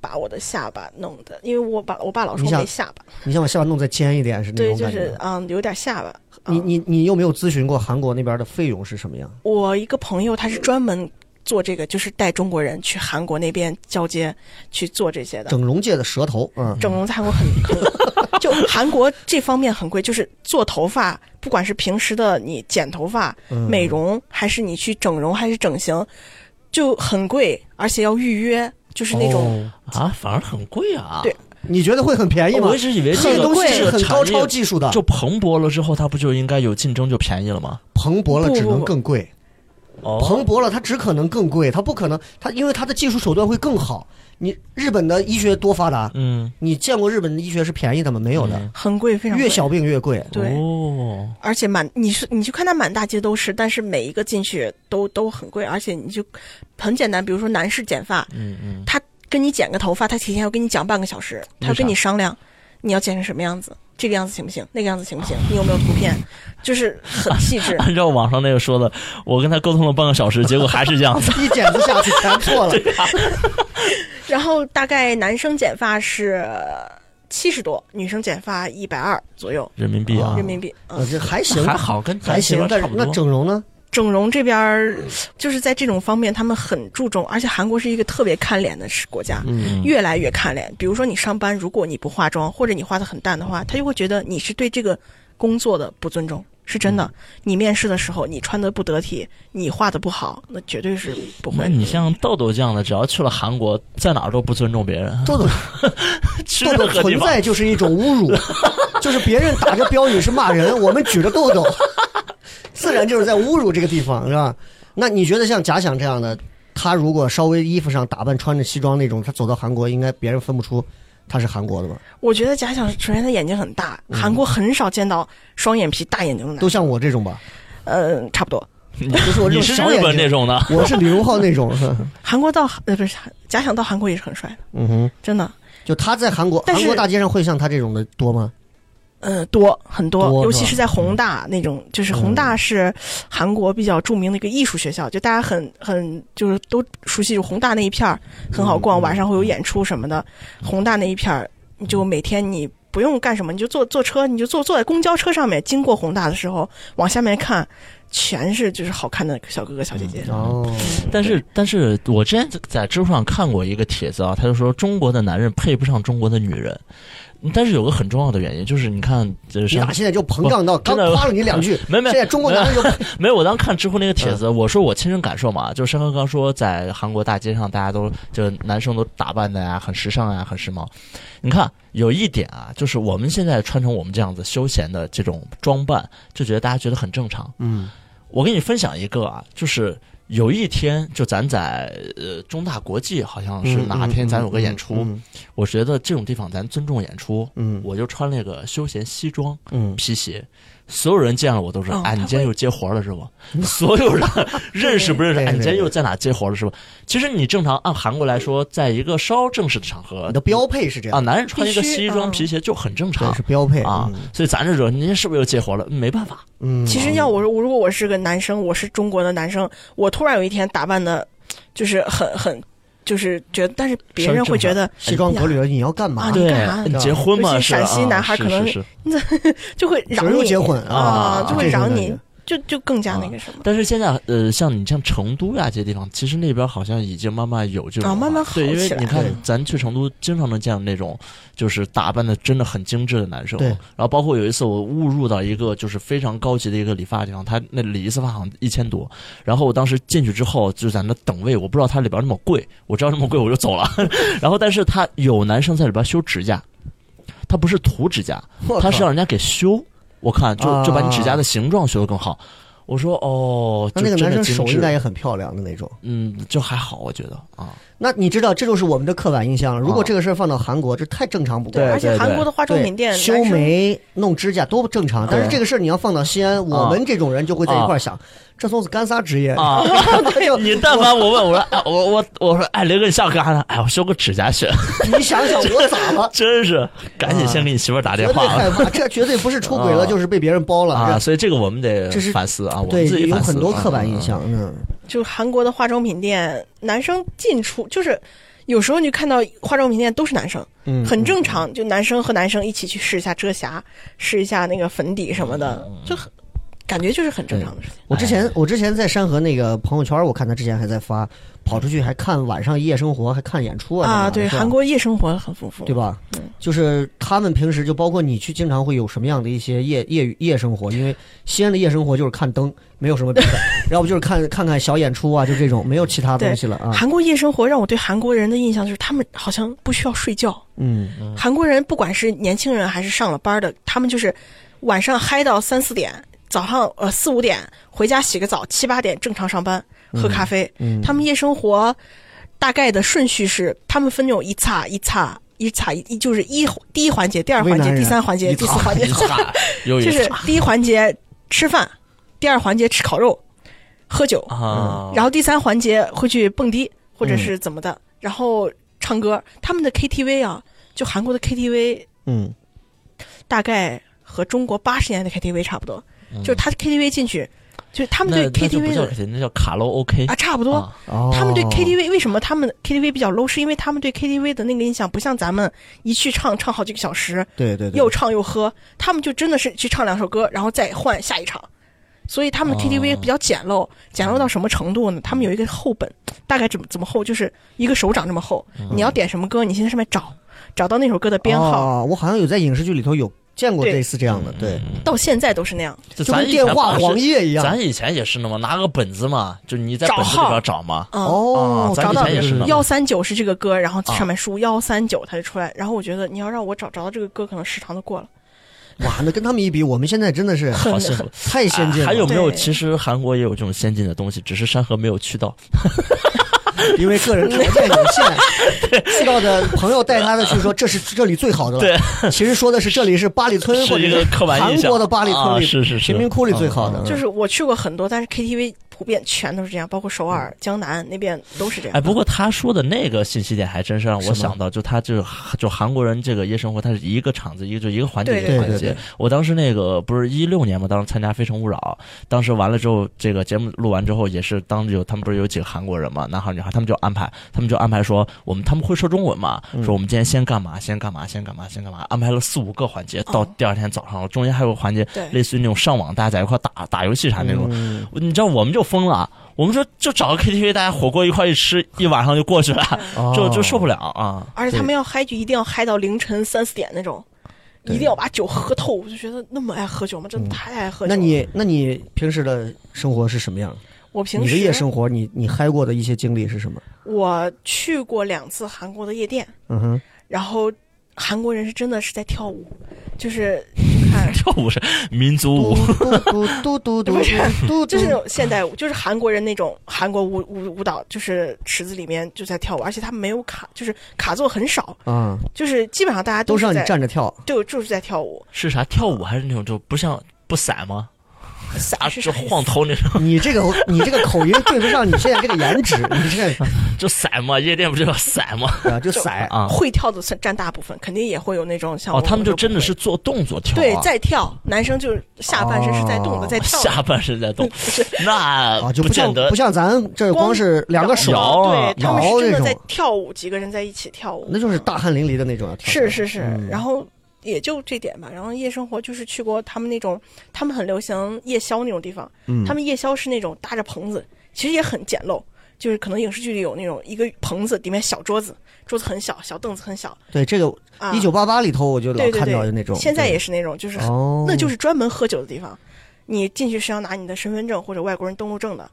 把我的下巴弄的，因为我把我爸老说没下巴，你想把下巴弄再尖一点，是那，种感觉。就是嗯有点下巴。你嗯你你有没有咨询过韩国那边的费用是什么样？我一个朋友他是专门做这个，就是带中国人去韩国那边交接去做这些的。整容界的蛇头，嗯，整容在韩国很很，就韩国这方面很贵，就是做头发，不管是平时的你剪头发、嗯美容，还是你去整容，还是整形，就很贵，而且要预约，就是那种、哦啊，反而很贵啊。对你觉得会很便宜吗？我一直以为这这个个东西是很高超技术的，就蓬勃了之后，它不就应该有竞争就便宜了吗？蓬勃了只能不不不更贵，哦。蓬勃了它只可能更贵，它不可能，它因为它的技术手段会更好。你日本的医学多发达，嗯，你见过日本的医学是便宜的吗？没有的，嗯。很贵，非常贵。越小病越贵。对。哦，而且满你是你去看它满大街都是，但是每一个进去都都很贵，而且你就很简单，比如说男士剪发，嗯嗯，他跟你剪个头发，他提前要跟你讲半个小时，他要跟你商量，你要剪成什么样子，这个样子行不行？那个样子行不行？你有没有图片？就是很细致。按照网上那个说的，我跟他沟通了半个小时，结果还是这样子。一剪子下去全错了，然后大概男生剪发是七十多，女生剪发一百二左右人民币啊人，民币。呃嗯，这还行，还好，跟还行。但是那整容呢？整容这边儿就是在这种方面，他们很注重，而且韩国是一个特别看脸的国家。嗯，越来越看脸，比如说你上班，如果你不化妆，或者你化的很淡的话，他就会觉得你是对这个工作的不尊重，是真的。你面试的时候，你穿的不得体，你画的不好，那绝对是不会。那你像豆豆这样的，只要去了韩国，在哪儿都不尊重别人，豆豆去豆豆存在就是一种侮辱，就是别人打着标语是骂人，我们举着豆豆，自然就是在侮辱这个地方，是吧？那你觉得像假想这样的，他如果稍微衣服上打扮穿着西装那种，他走到韩国，应该别人分不出他是韩国的吧？我觉得假想首先他眼睛很大，韩国很少见到双眼皮大眼睛的男都，像我这种吧？呃，差不多。就是 我这种你是日小眼睛，本那种的，我是李荣浩那种，韩国到呃不是假想到韩国也是很帅的，嗯哼。真的。就他在韩国，韩国大街上会像他这种的多吗？呃，多很多，多尤其是在宏大那种，就是宏大是韩国比较著名的一个艺术学校，就大家很很就是都熟悉，就宏大那一片儿很好逛，嗯晚上会有演出什么的。宏大那一片儿，你就每天你不用干什么，你就坐坐车，你就坐坐在公交车上面，经过宏大的时候，往下面看，全是就是好看的小哥哥小姐姐。哦，但是，但是我之前在知乎上看过一个帖子啊，他就说中国的男人配不上中国的女人，但是有个很重要的原因，就是你看，就是你俩现在就膨胀到刚夸了你两句，没没现在中国男人就没有，我当时看知乎那个帖子，我说我亲身感受嘛，就是山哥刚说在韩国大街上，大家都就男生都打扮的呀，很时尚呀，很时髦。你看有一点啊，就是我们现在穿成我们这样子休闲的这种装扮，就觉得大家觉得很正常。嗯我给你分享一个啊，就是有一天就咱在呃中大国际好像是哪天咱有个演出，嗯我觉得这种地方咱尊重演出，嗯。我就穿了个休闲西装，嗯，皮鞋，所有人见了我都说：“哎，你今天又接活了是吧？” 所有人认识不认识？哎，你今天又在哪接活了是吧？其实你正常按韩国来说，在一个稍正式的场合你的标配是这样啊，男人穿一个西装嗯皮鞋就很正常对，是标配啊。所以咱这惹您是不是又接活了？嗯没办法，嗯，其实要我我如果我是个男生，我是中国的男生，我突然有一天打扮的，就是很很，就是觉得，但是别人会觉得西装革履的你要干嘛？啊？对干嘛，你结婚嘛是陕西啊男孩可能是是是。就会嚷你结婚？啊，就会嚷你就就更加那个什么。但是现在呃，像你像成都呀这些地方，其实那边好像已经慢慢有这种啊慢慢好对，因为你看咱去成都，经常能见到那种就是打扮的真的很精致的男生。对然后包括有一次我误入到一个就是非常高级的一个理发地方，他那理一次发好像一千多，然后我当时进去之后就在那等位，我不知道他里边那么贵，我知道那么贵我就走了。然后但是他有男生在里边修指甲，他不是涂指甲，他是让人家给修，我看就就把你指甲的形状修得更好。我说哦，那那个男生手应该也很漂亮的那种。嗯，就还好，我觉得啊，那你知道，这就是我们的刻板印象了。如果啊这个事儿放到韩国，这太正常不过了。而且韩国的化妆品店，修眉、弄指甲多正常。但是这个事儿你要放到西安，我们这种人就会在一块儿想，这 son 是干啥职业？啊，就你但凡我问我说，哎，我我我说，哎，雷哥你想干啥呢？哎，我修个指甲去，你想想我咋了？真是，赶紧先给你媳妇儿打电话对害怕，这绝对不是出轨了，啊就是被别人包了。啊！所以这个我们得这是反思啊，我对们自己反思有很多刻板印啊象。嗯，就韩国的化妆品店，男生进出就是有时候你看到化妆品店都是男生，嗯很正常。就男生和男生一起去试一下遮瑕，试一下那个粉底什么的，嗯就很感觉就是很正常的事情。我之前我之前在山河那个朋友圈，我看他之前还在发，跑出去还看晚上夜生活，还看演出啊啊，对，韩国夜生活很丰富，对吧？嗯就是他们平时就包括你去，经常会有什么样的一些夜夜夜生活？因为西安的夜生活就是看灯，没有什么别的，要不就是看看看小演出啊，就这种，没有其他东西了啊。韩国夜生活让我对韩国人的印象就是他们好像不需要睡觉。嗯，韩国人不管是年轻人还是上了班的，他们就是晚上嗨到三四点，早上呃四五点回家洗个澡，七八点正常上班喝咖啡。嗯。他们夜生活大概的顺序是，他们分那种一擦一擦一擦一，就是一第一环节、第二环节、第三环节、第四环节。就是第一环节吃饭，第二环节吃烤肉、喝酒，啊，然后第三环节会去蹦迪或者是怎么的，然后唱歌。他们的 KTV 啊，就韩国的 KTV 嗯，大概和中国八十年代的 KTV 差不多，就是他 KTV 进去，就是他们对 KTV 叫的那叫卡拉 OK 啊差不多。他们对 KTV 为什么他们 KTV 比较 low？是因为他们对 KTV 的那个印象不像咱们一去唱唱好几个小时，对对对，又唱又喝，他们就真的是去唱两首歌，然后再换下一场。所以他们的 KTV 哦比较简陋，简陋到什么程度呢？他们有一个厚本，大概怎么怎么厚，就是一个手掌这么厚。你要点什么歌，你先在上面找，找到那首歌的编号，哦，我好像有在影视剧里头有见过类似这样的，对，到现在都是那样。就跟电话黄页一样。咱以前也是那么拿个本子嘛，就你在本子里边找嘛。嗯，哦啊，咱以找到前也是幺三九是这个歌，然后啊上面输幺三九，它就出来。然后我觉得你要让我找找到这个歌，可能时长都过了。哇，那跟他们一比，我们现在真的是好幸福。太先进了。啊还有没有？其实韩国也有这种先进的东西，只是山河没有去到。因为个人条件有限，去到的朋友带他的去说这是这里最好的了。对，其实说的是这里是八里村或者韩国的八里村里，啊是是是贫民窟里最好的。嗯就是我去过很多，但是 KTV 普遍全都是这样，包括首尔、江南那边都是这样。哎，不过他说的那个信息点还真是让我想到，就他就 就韩国人这个夜生活，他是一个场子一个就一个环节一个环节对对。对。我当时那个不是一六年嘛，当时参加《非诚勿扰》，当时完了之后，这个节目录完之后，也是当有他们不是有几个韩国人嘛，男孩女孩，他们就安排，他们就安排说我们他们会说中文嘛，嗯。说我们今天先干嘛，先干嘛，先干嘛，先干嘛，安排了四五个环节，到哦。第二天早上，中间还有个环节对。类似于那种上网，大家在一块打打游戏啥那种，嗯。你知道我们就疯了，我们说就找个 KTV，大家火锅一块一吃，一晚上就过去了，就就受不了。啊。而且他们要嗨就，一定要嗨到凌晨三四点那种，一定要把酒喝透。我就觉得那么爱喝酒吗？真的太爱喝酒了。那你那你平时的生活是什么样？我平你的夜生活，你你嗨过的一些经历是什么？我去过两次韩国的夜店，嗯哼，然后韩国人是真的是在跳舞，就是。跳舞是民族舞，嘟嘟嘟嘟 嘟嘟，就是那种现代舞，就是韩国人那种韩国舞舞舞蹈，就是池子里面就在跳舞，而且他没有卡，就是卡座很少，嗯，就是基本上大家都是让你是在站着跳。就就是在跳舞，是啥跳舞还是那种就不像不散吗？啊，就散是啥意思晃头那种，你这个你这个口音对不上你现在这个颜值，你这个 就散嘛，夜店不就要散嘛？啊就散啊，会跳的占大部分，肯定也会有那种像哦，他们就真的是做动作跳啊，对在跳，男生就是下半身是在动的，哦在跳。下半身在动，那啊，就不像见得不像咱这光是两个手，摇啊对他们摇这种是真的在跳舞，几个人在一起跳舞，那就是大汗淋漓的那种要跳。是是是，嗯然后也就这点吧。然后夜生活就是去过他们那种，他们很流行夜宵那种地方，嗯，他们夜宵是那种搭着棚子，其实也很简陋，就是可能影视剧里有那种一个棚子，里面小桌子，桌子很小，小凳子很小对这个啊。一九八八里头我就老看到的那种，对，现在也是是那种，就是哦，那就是专门喝酒的地方。你进去是要拿你的身份证或者外国人登录证的，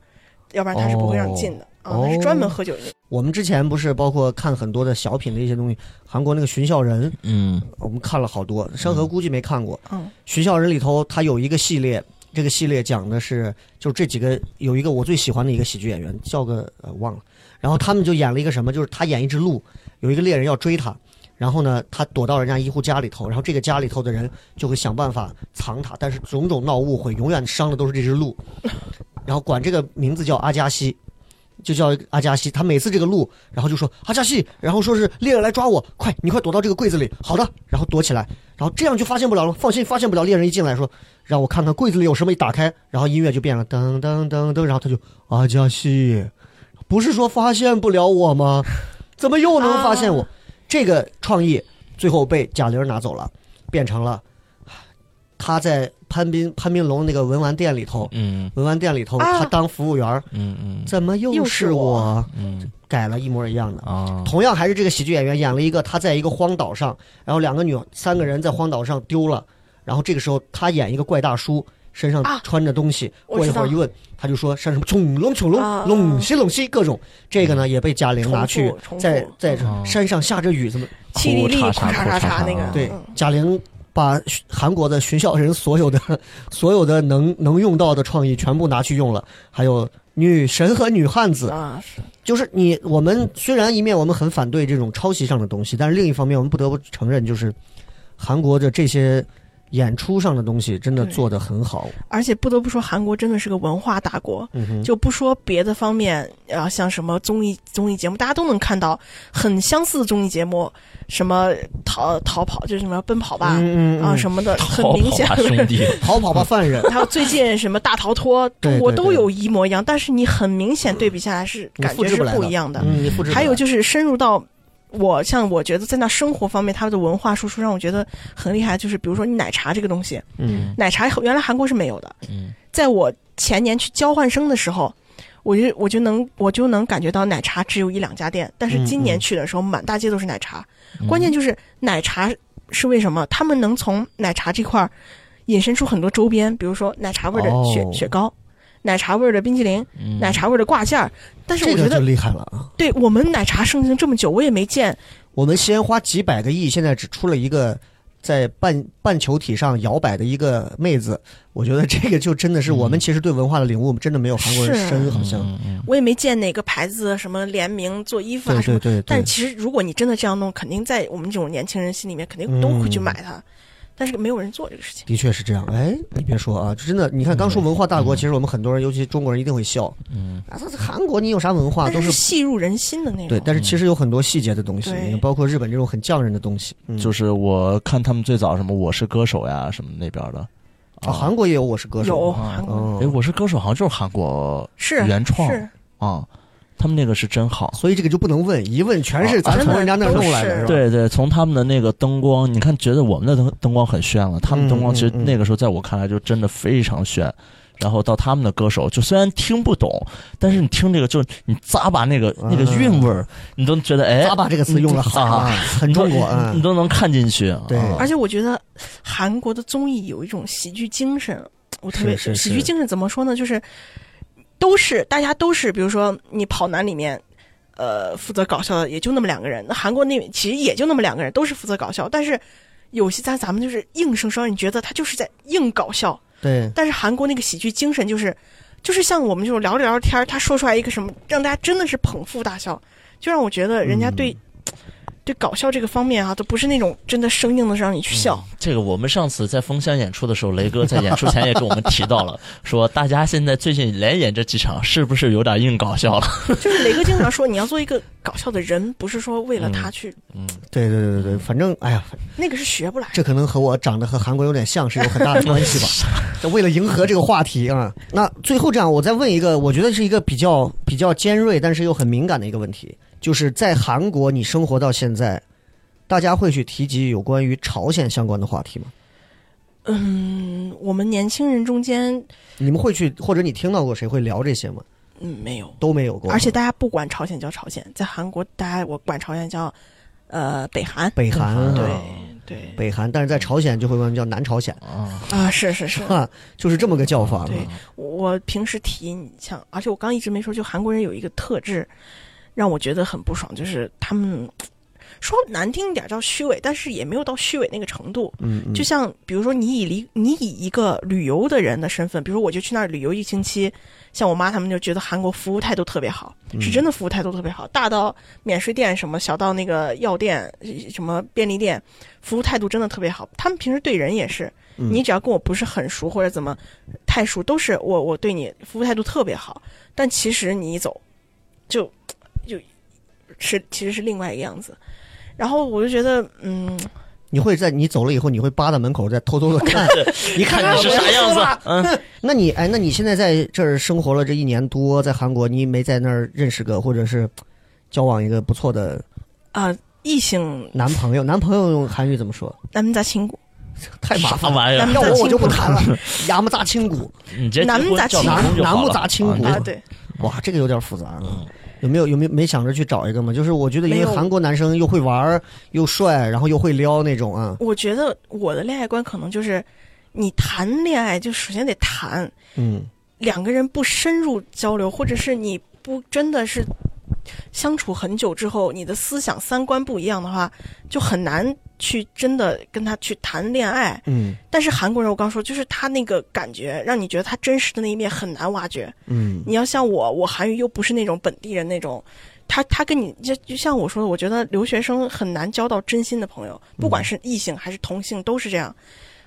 要不然他是不会让你进的、啊。哦那是专门喝酒的。我们之前不是包括看很多的小品的一些东西，韩国那个《寻笑人》，嗯我们看了好多，山河估计没看过。嗯，《寻笑人》里头他有一个系列，这个系列讲的是就是这几个有一个我最喜欢的一个喜剧演员，叫个呃忘了，然后他们就演了一个什么，就是他演一只鹿，有一个猎人要追他。然后呢，他躲到人家一户家里头，然后这个家里头的人就会想办法藏他，但是种种闹误会，永远伤的都是这只鹿。然后管这个名字叫阿加西，就叫阿加西。他每次这个鹿，然后就说阿加西，然后说是猎人来抓我，快，你快躲到这个柜子里。好的，然后躲起来，然后这样就发现不了了。放心，发现不了。猎人一进来说，让我看看柜子里有什么，一打开，然后音乐就变了，噔噔噔噔，然后他就阿加西，不是说发现不了我吗？怎么又能发现我？这个创意最后被贾玲拿走了，变成了他在潘斌潘斌龙那个文玩店里头，嗯。文玩店里头啊。他当服务员，嗯嗯。怎么又又是我？嗯。改了一模一样的。啊，同样还是这个喜剧演员演了一个，他在一个荒岛上，然后两个女三个人在荒岛上丢了，然后这个时候他演一个怪大叔，身上啊穿着东西，过一会儿一问，他就说像什么冲龙冲龙啊龙西龙西各种，这个呢也被贾玲拿去在在嗯山上下着雨，怎么七里力哭咔嚓嚓嚓嚓嚓嚓那个，嚓对嗯贾玲把韩国的寻笑人所有的所有的能能用到的创意全部拿去用了，还有女神和女汉子，啊，是就是你，我们虽然一面我们很反对这种抄袭上的东西，但是另一方面我们不得不承认，就是韩国的这些演出上的东西真的做得很好。而且不得不说，韩国真的是个文化大国。嗯哼，就不说别的方面，啊，像什么综艺综艺节目，大家都能看到很相似的综艺节目，什么逃逃跑，就是什么奔跑吧、嗯嗯啊什么的，很明显。跑吧，兄弟，逃跑吧犯人，还有最近什么大逃脱，中国都有一模一样，但是你很明显对比下来是感觉是不一样的。嗯，你复制还有就是深入到我像我觉得在那生活方面，他的文化输出让我觉得很厉害。就是比如说你奶茶这个东西，嗯奶茶原来韩国是没有的，嗯在我前年去交换生的时候。我就我就能我就能感觉到奶茶只有一两家店，但是今年去的时候满大街都是奶茶。嗯关键就是奶茶是为什么？他们能从奶茶这块儿引申出很多周边，比如说奶茶味儿的雪、哦雪糕，奶茶味儿的冰淇淋，嗯奶茶味儿的挂件儿。但是我觉得，这个厉害了啊！对我们奶茶盛行这么久，我也没见我们西安花几百个亿，现在只出了一个在半半球体上摇摆的一个妹子，我觉得这个就真的是我们其实对文化的领悟真的没有韩国人深，好像。我也没见哪个牌子什么联名做衣服啊什么。对对对对但其实如果你真的这样弄，肯定在我们这种年轻人心里面肯定都会去买它。但是没有人做这个事情。的确是这样。哎，你别说啊，真的，你看刚说文化大国，其实我们很多人，尤其中国人一定会笑嗯，啊，这这韩国你有啥文化都是细入人心的那种。对，但是其实有很多细节的东西，包括日本这种很匠人的东西，嗯。就是我看他们最早什么《我是歌手》呀什么那边的啊，韩国也有《我是歌手》有啊。韩国。哦哎，我是歌手好像就是韩国是原创是。啊，他们那个是真好。所以这个就不能问，一问全是咱从人家那儿弄来的，是是吧？对对，从他们的那个灯光，你看，觉得我们的灯灯光很炫了，他们灯光其实那个时候在我看来就真的非常炫。然后到他们的歌手，就虽然听不懂，但是你听这个，就是你咂把那个那个韵味儿，你都觉得哎，咂巴这个词用的好啊，很中国啊你。都能看进去。对啊而且我觉得韩国的综艺有一种喜剧精神，我特别喜剧精神怎么说呢？就是都是大家都是，比如说你跑男里面，呃，负责搞笑的也就那么两个人，那韩国那其实也就那么两个人，都是负责搞笑，但是有些咱咱们就是硬生生，你觉得他就是在硬搞笑，对，但是韩国那个喜剧精神就是，就是像我们这种聊着聊着天儿，他说出来一个什么，让大家真的是捧腹大笑，就让我觉得人家对、对搞笑这个方面啊，都不是那种真的生硬的让你去笑。这个我们上次在封箱演出的时候，雷哥在演出前也跟我们提到了，说大家现在最近连演这几场，是不是有点硬搞笑了？就是雷哥经常说，你要做一个搞笑的人，不是说为了他去，嗯，对对对对对，反正哎呀，那个是学不来。这可能和我长得和韩国有点像，是有很大的关系吧。这为了迎合这个话题啊，那最后这样，我再问一个，我觉得是一个比较比较尖锐，但是又很敏感的一个问题，就是在韩国你生活到现在，大家会去提及有关于朝鲜相关的话题吗？嗯，我们年轻人中间，你们会去，或者你听到过谁会聊这些吗？嗯，没有。都没有过，而且大家不管朝鲜叫朝鲜，在韩国大家我管朝鲜叫，呃，北韩。北韩啊对对北韩，但是在朝鲜就会管叫南朝鲜，啊，啊，是是是。啊，就是这么个叫法。对我平时提你像，而且我刚一直没说，就韩国人有一个特质，让我觉得很不爽，就是他们说难听一点叫虚伪，但是也没有到虚伪那个程度。嗯，嗯就像比如说，你以离你以一个旅游的人的身份，比如说我就去那儿旅游一星期，像我妈他们就觉得韩国服务态度特别好，是真的服务态度特别好，大到免税店什么，小到那个药店什么便利店，服务态度真的特别好。他们平时对人也是，嗯你只要跟我不是很熟或者怎么太熟，都是我我对你服务态度特别好，但其实你一走，就就是其实是另外一个样子。然后我就觉得，嗯。你会在你走了以后，你会扒在门口再偷偷的 看，一看你是啥样子。嗯，那你哎，那你现在在这儿生活了这一年多，在韩国，你没在那儿认识个或者是交往一个不错的啊异性男朋友？男朋友用韩语怎么说？男们杂亲骨？太麻烦了，男要我我就不谈了。牙木杂亲骨？男们咋亲骨？男木杂亲骨？对，哇，这个有点复杂。嗯。有没有有没有没想着去找一个吗？就是我觉得，因为韩国男生又会玩儿又帅，然后又会撩那种啊，我觉得我的恋爱观可能就是，你谈恋爱就首先得谈，嗯。两个人不深入交流，或者是你不真的是相处很久之后，你的思想三观不一样的话，就很难去真的跟他去谈恋爱。嗯但是韩国人，我刚说，就是他那个感觉，让你觉得他真实的那一面很难挖掘。嗯你要像我，我韩语又不是那种本地人那种，他他跟你就就像我说的，我觉得留学生很难交到真心的朋友，不管是异性还是同性都是这样，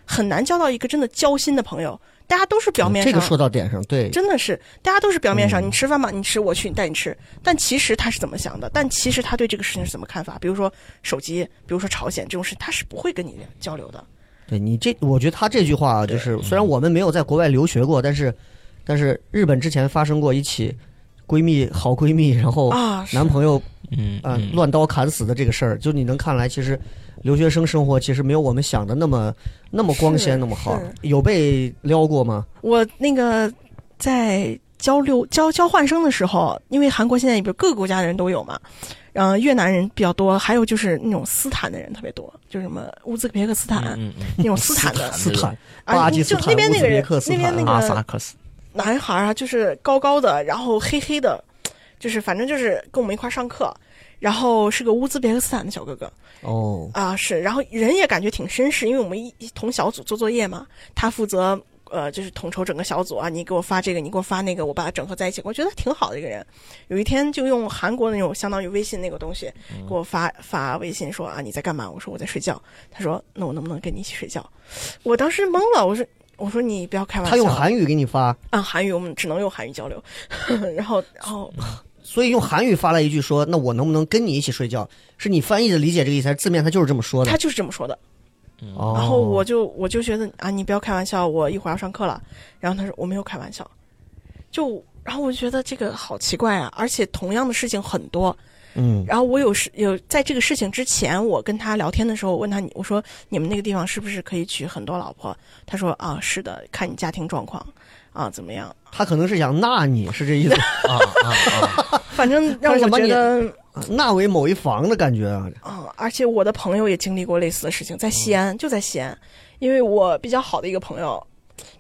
很难交到一个真的交心的朋友。大家都是表面上，这个说到点上，对，真的是大家都是表面上，嗯你吃饭吗？你吃，我去，你带你吃。但其实他是怎么想的？但其实他对这个事情是怎么看法？比如说手机，比如说朝鲜这种事，他是不会跟你交流的。对你这，我觉得他这句话啊就是，虽然我们没有在国外留学过，但是，但是日本之前发生过一起闺蜜好闺蜜，然后啊男朋友嗯啊、嗯乱刀砍死的这个事儿，就你能看来，其实留学生生活其实没有我们想的那么那么光鲜那么好。有被撩过吗？我那个在交流交交换生的时候，因为韩国现在比如各个国家的人都有嘛，然后越南人比较多，还有就是那种斯坦的人特别多，就是什么乌兹别克斯坦、嗯嗯那种斯坦的，斯坦、啊巴基斯坦、就那边那个人乌兹别克斯坦嗯，阿那边那个萨克斯，男孩啊，就是高高的，然后黑黑的，就是反正就是跟我们一块儿上课，然后是个乌兹别克斯坦的小哥哥哦，啊，是，然后人也感觉挺绅士，因为我们一一同小组做作业嘛，他负责呃，就是统筹整个小组啊，你给我发这个，你给我发那个，我把它整合在一起。我觉得挺好的一个人。有一天就用韩国那种相当于微信那个东西给我发发微信说啊你在干嘛？我说我在睡觉。他说那我能不能跟你一起睡觉？我当时懵了，我说我说你不要开玩笑。他用韩语给你发，啊韩语，我们只能用韩语交流。然后然后所以用韩语发了一句说：“那我能不能跟你一起睡觉？”是你翻译的理解这个意思，还是字面他就是这么说的？他就是这么说的。哦，然后我就我就觉得啊，你不要开玩笑，我一会儿要上课了。然后他说我没有开玩笑，就然后我就觉得这个好奇怪啊，而且同样的事情很多。嗯然后我有时有在这个事情之前，我跟他聊天的时候，我问他你我说你们那个地方是不是可以娶很多老婆？他说啊是的，看你家庭状况啊怎么样。他可能是想纳你，是这意思，啊啊啊！反正让我觉得纳为某一房的感觉啊。啊，而且我的朋友也经历过类似的事情，在西安，就在西安，因为我比较好的一个朋友，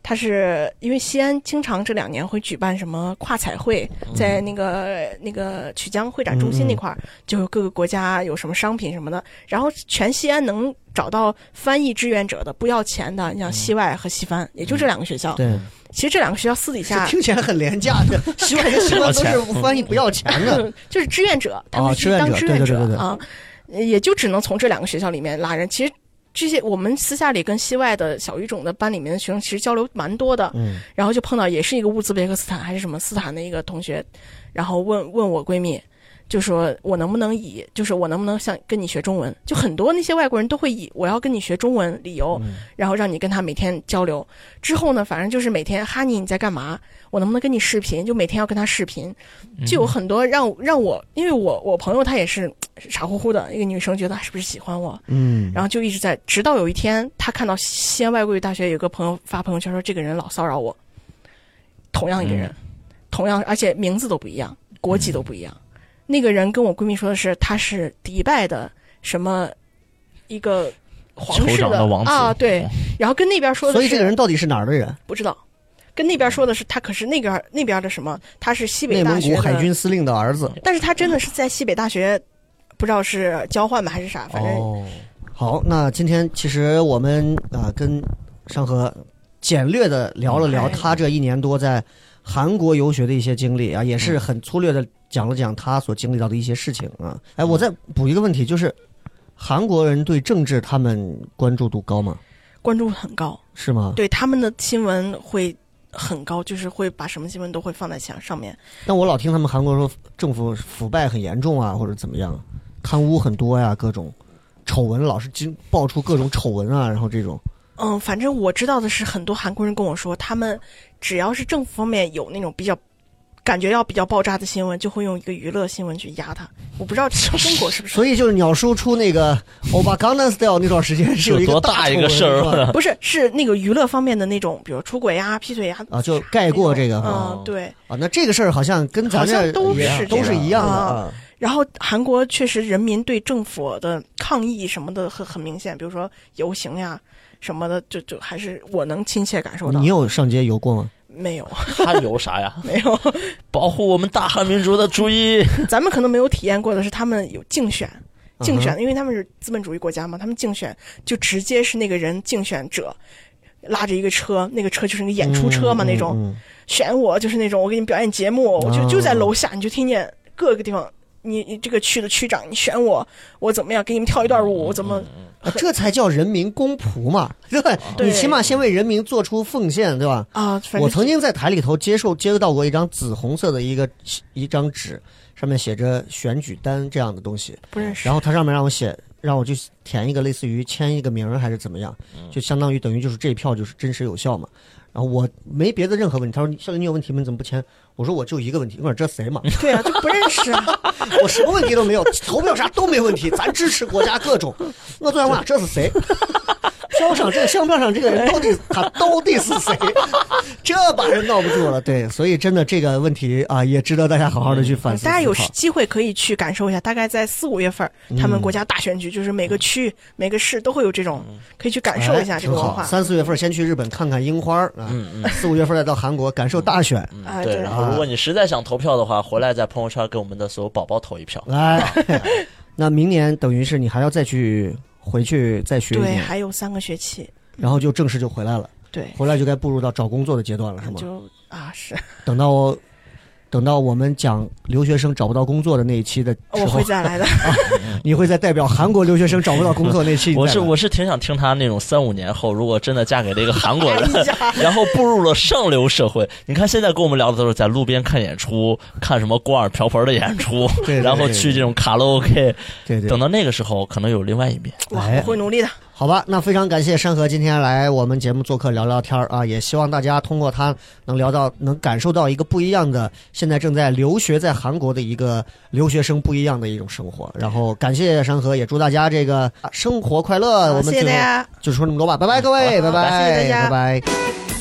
他是因为西安经常这两年会举办什么跨彩会，在那个那个曲江会展中心那块儿，就有各个国家有什么商品什么的，然后全西安能找到翻译志愿者的不要钱的，你像西外和西翻，也就这两个学校。对，其实这两个学校私底下听起来很廉价的，西外跟西方都是翻译不要钱的。就是志愿者，他哦们去当志志愿者愿者对对对对啊，也就只能从这两个学校里面拉人。其实这些我们私下里跟西外的小语种的班里面的学生其实交流蛮多的，嗯然后就碰到也是一个乌兹别克斯坦还是什么斯坦的一个同学，然后问问我闺蜜。就说我能不能以，就是我能不能像跟你学中文？就很多那些外国人都会以我要跟你学中文理由，然后让你跟他每天交流。之后呢，反正就是每天哈尼你在干嘛？我能不能跟你视频？就每天要跟他视频，就有很多让让我，因为我我朋友她也是傻乎乎的一个女生，觉得是不是喜欢我？嗯，然后就一直在，直到有一天，她看到西安外国语大学有个朋友发朋友圈说这个人老骚扰我，同样一个人，同样而且名字都不一样，国籍都不一样。那个人跟我闺蜜说的是他是迪拜的什么一个皇室的王子啊，对，然后跟那边说的是，所以这个人到底是哪儿的人？不知道。跟那边说的是他可是那边那边的什么？他是西北内蒙古大学海军司令的儿子。但是他真的是在西北大学，不知道是交换吧还是啥，反正、哦，好，那今天其实我们啊、跟山河简略的聊了聊哎他这一年多在韩国游学的一些经历啊，也是很粗略的讲了讲他所经历到的一些事情啊。哎，我再补一个问题，就是韩国人对政治他们关注度高吗？关注很高，是吗？对他们的新闻会很高，就是会把什么新闻都会放在墙上面。但我老听他们韩国说政府腐败很严重啊，或者怎么样，贪污很多呀，各种丑闻老是经爆出各种丑闻啊，然后这种嗯，反正我知道的是，很多韩国人跟我说，他们只要是政府方面有那种比较感觉要比较爆炸的新闻，就会用一个娱乐新闻去压它。我不知道中国是不是？所以就是鸟叔出那个《欧巴江南 style》那段时间是有一个大一个事儿不是，是那个娱乐方面的那种，比如出轨呀、劈腿呀啊，就盖过这个哈嗯，对。啊。那这个事儿好像跟咱好像这也都是都是一样的啊。然后韩国确实人民对政府的抗议什么的很很明显，比如说游行呀什么的，就就还是我能亲切感受到。你有上街游过吗？没有？他游啥呀？没有，保护我们大韩民族的主义。咱们可能没有体验过的是，他们有竞选，竞嗯选，因为他们是资本主义国家嘛，他们竞选就直接是那个人竞选者拉着一个车，那个车就是那个演出车嘛，嗯那种嗯选我就是那种我给你表演节目，我就哦就在楼下，你就听见各个地方。你你这个区的区长，你选我，我怎么样？给你们跳一段舞，我怎么？啊这才叫人民公仆嘛，对吧？对你起码先为人民做出奉献，对吧？啊，我曾经在台里头接受接到过一张紫红色的一个一张纸，上面写着选举单这样的东西，不认识。然后它上面让我写，让我去填一个类似于签一个名儿还是怎么样，就相当于等于就是这一票就是真实有效嘛。然后我没别的任何问题，他说你小李你有问题吗？你怎么不签？我说我就一个问题，我说这谁嘛？对啊，就不认识啊。我什么问题都没有，投票啥都没问题，咱支持国家各种。我昨天问这是谁？票上这个相票上这个人到底他到底是谁？这把人闹不住了。对，所以真的这个问题啊，也值得大家好好的去反思。大家有机会可以去感受一下，大概在四五月份，嗯他们国家大选举，就是每个区、每个市都会有这种，可以去感受一下。这个文化。三四月份先去日本看看樱花啊，四五月份再到韩国感受大选。对然后如果你实在想投票的话，回来在朋友圈给我们的所有宝宝投一票。来，那明年等于是你还要再去回去再学一对，年，还有三个学期。然后就正式就回来了。对，回来就该步入到找工作的阶段了，是吗？就啊是，等到等到我们讲留学生找不到工作的那一期的时候我会，再来的。你会在代表韩国留学生找不到工作那期。我是我是挺想听他那种三五年后，如果真的嫁给了一个韩国人，哎 然后步入了上流社会。你看现在跟我们聊的都是在路边看演出，看什么锅碗瓢盆的演出，对对然后去这种卡拉 OK。对对等到那个时候，可能有另外一面。我会努力的。好吧，那非常感谢山河今天来我们节目做客聊聊天儿啊，也希望大家通过他能聊到，能感受到一个不一样的，现在正在留学在韩国的一个留学生不一样的一种生活。然后感谢山河，也祝大家这个生活快乐。我好谢谢大家。就说这么多吧，拜拜各位，拜拜，谢谢大家拜拜。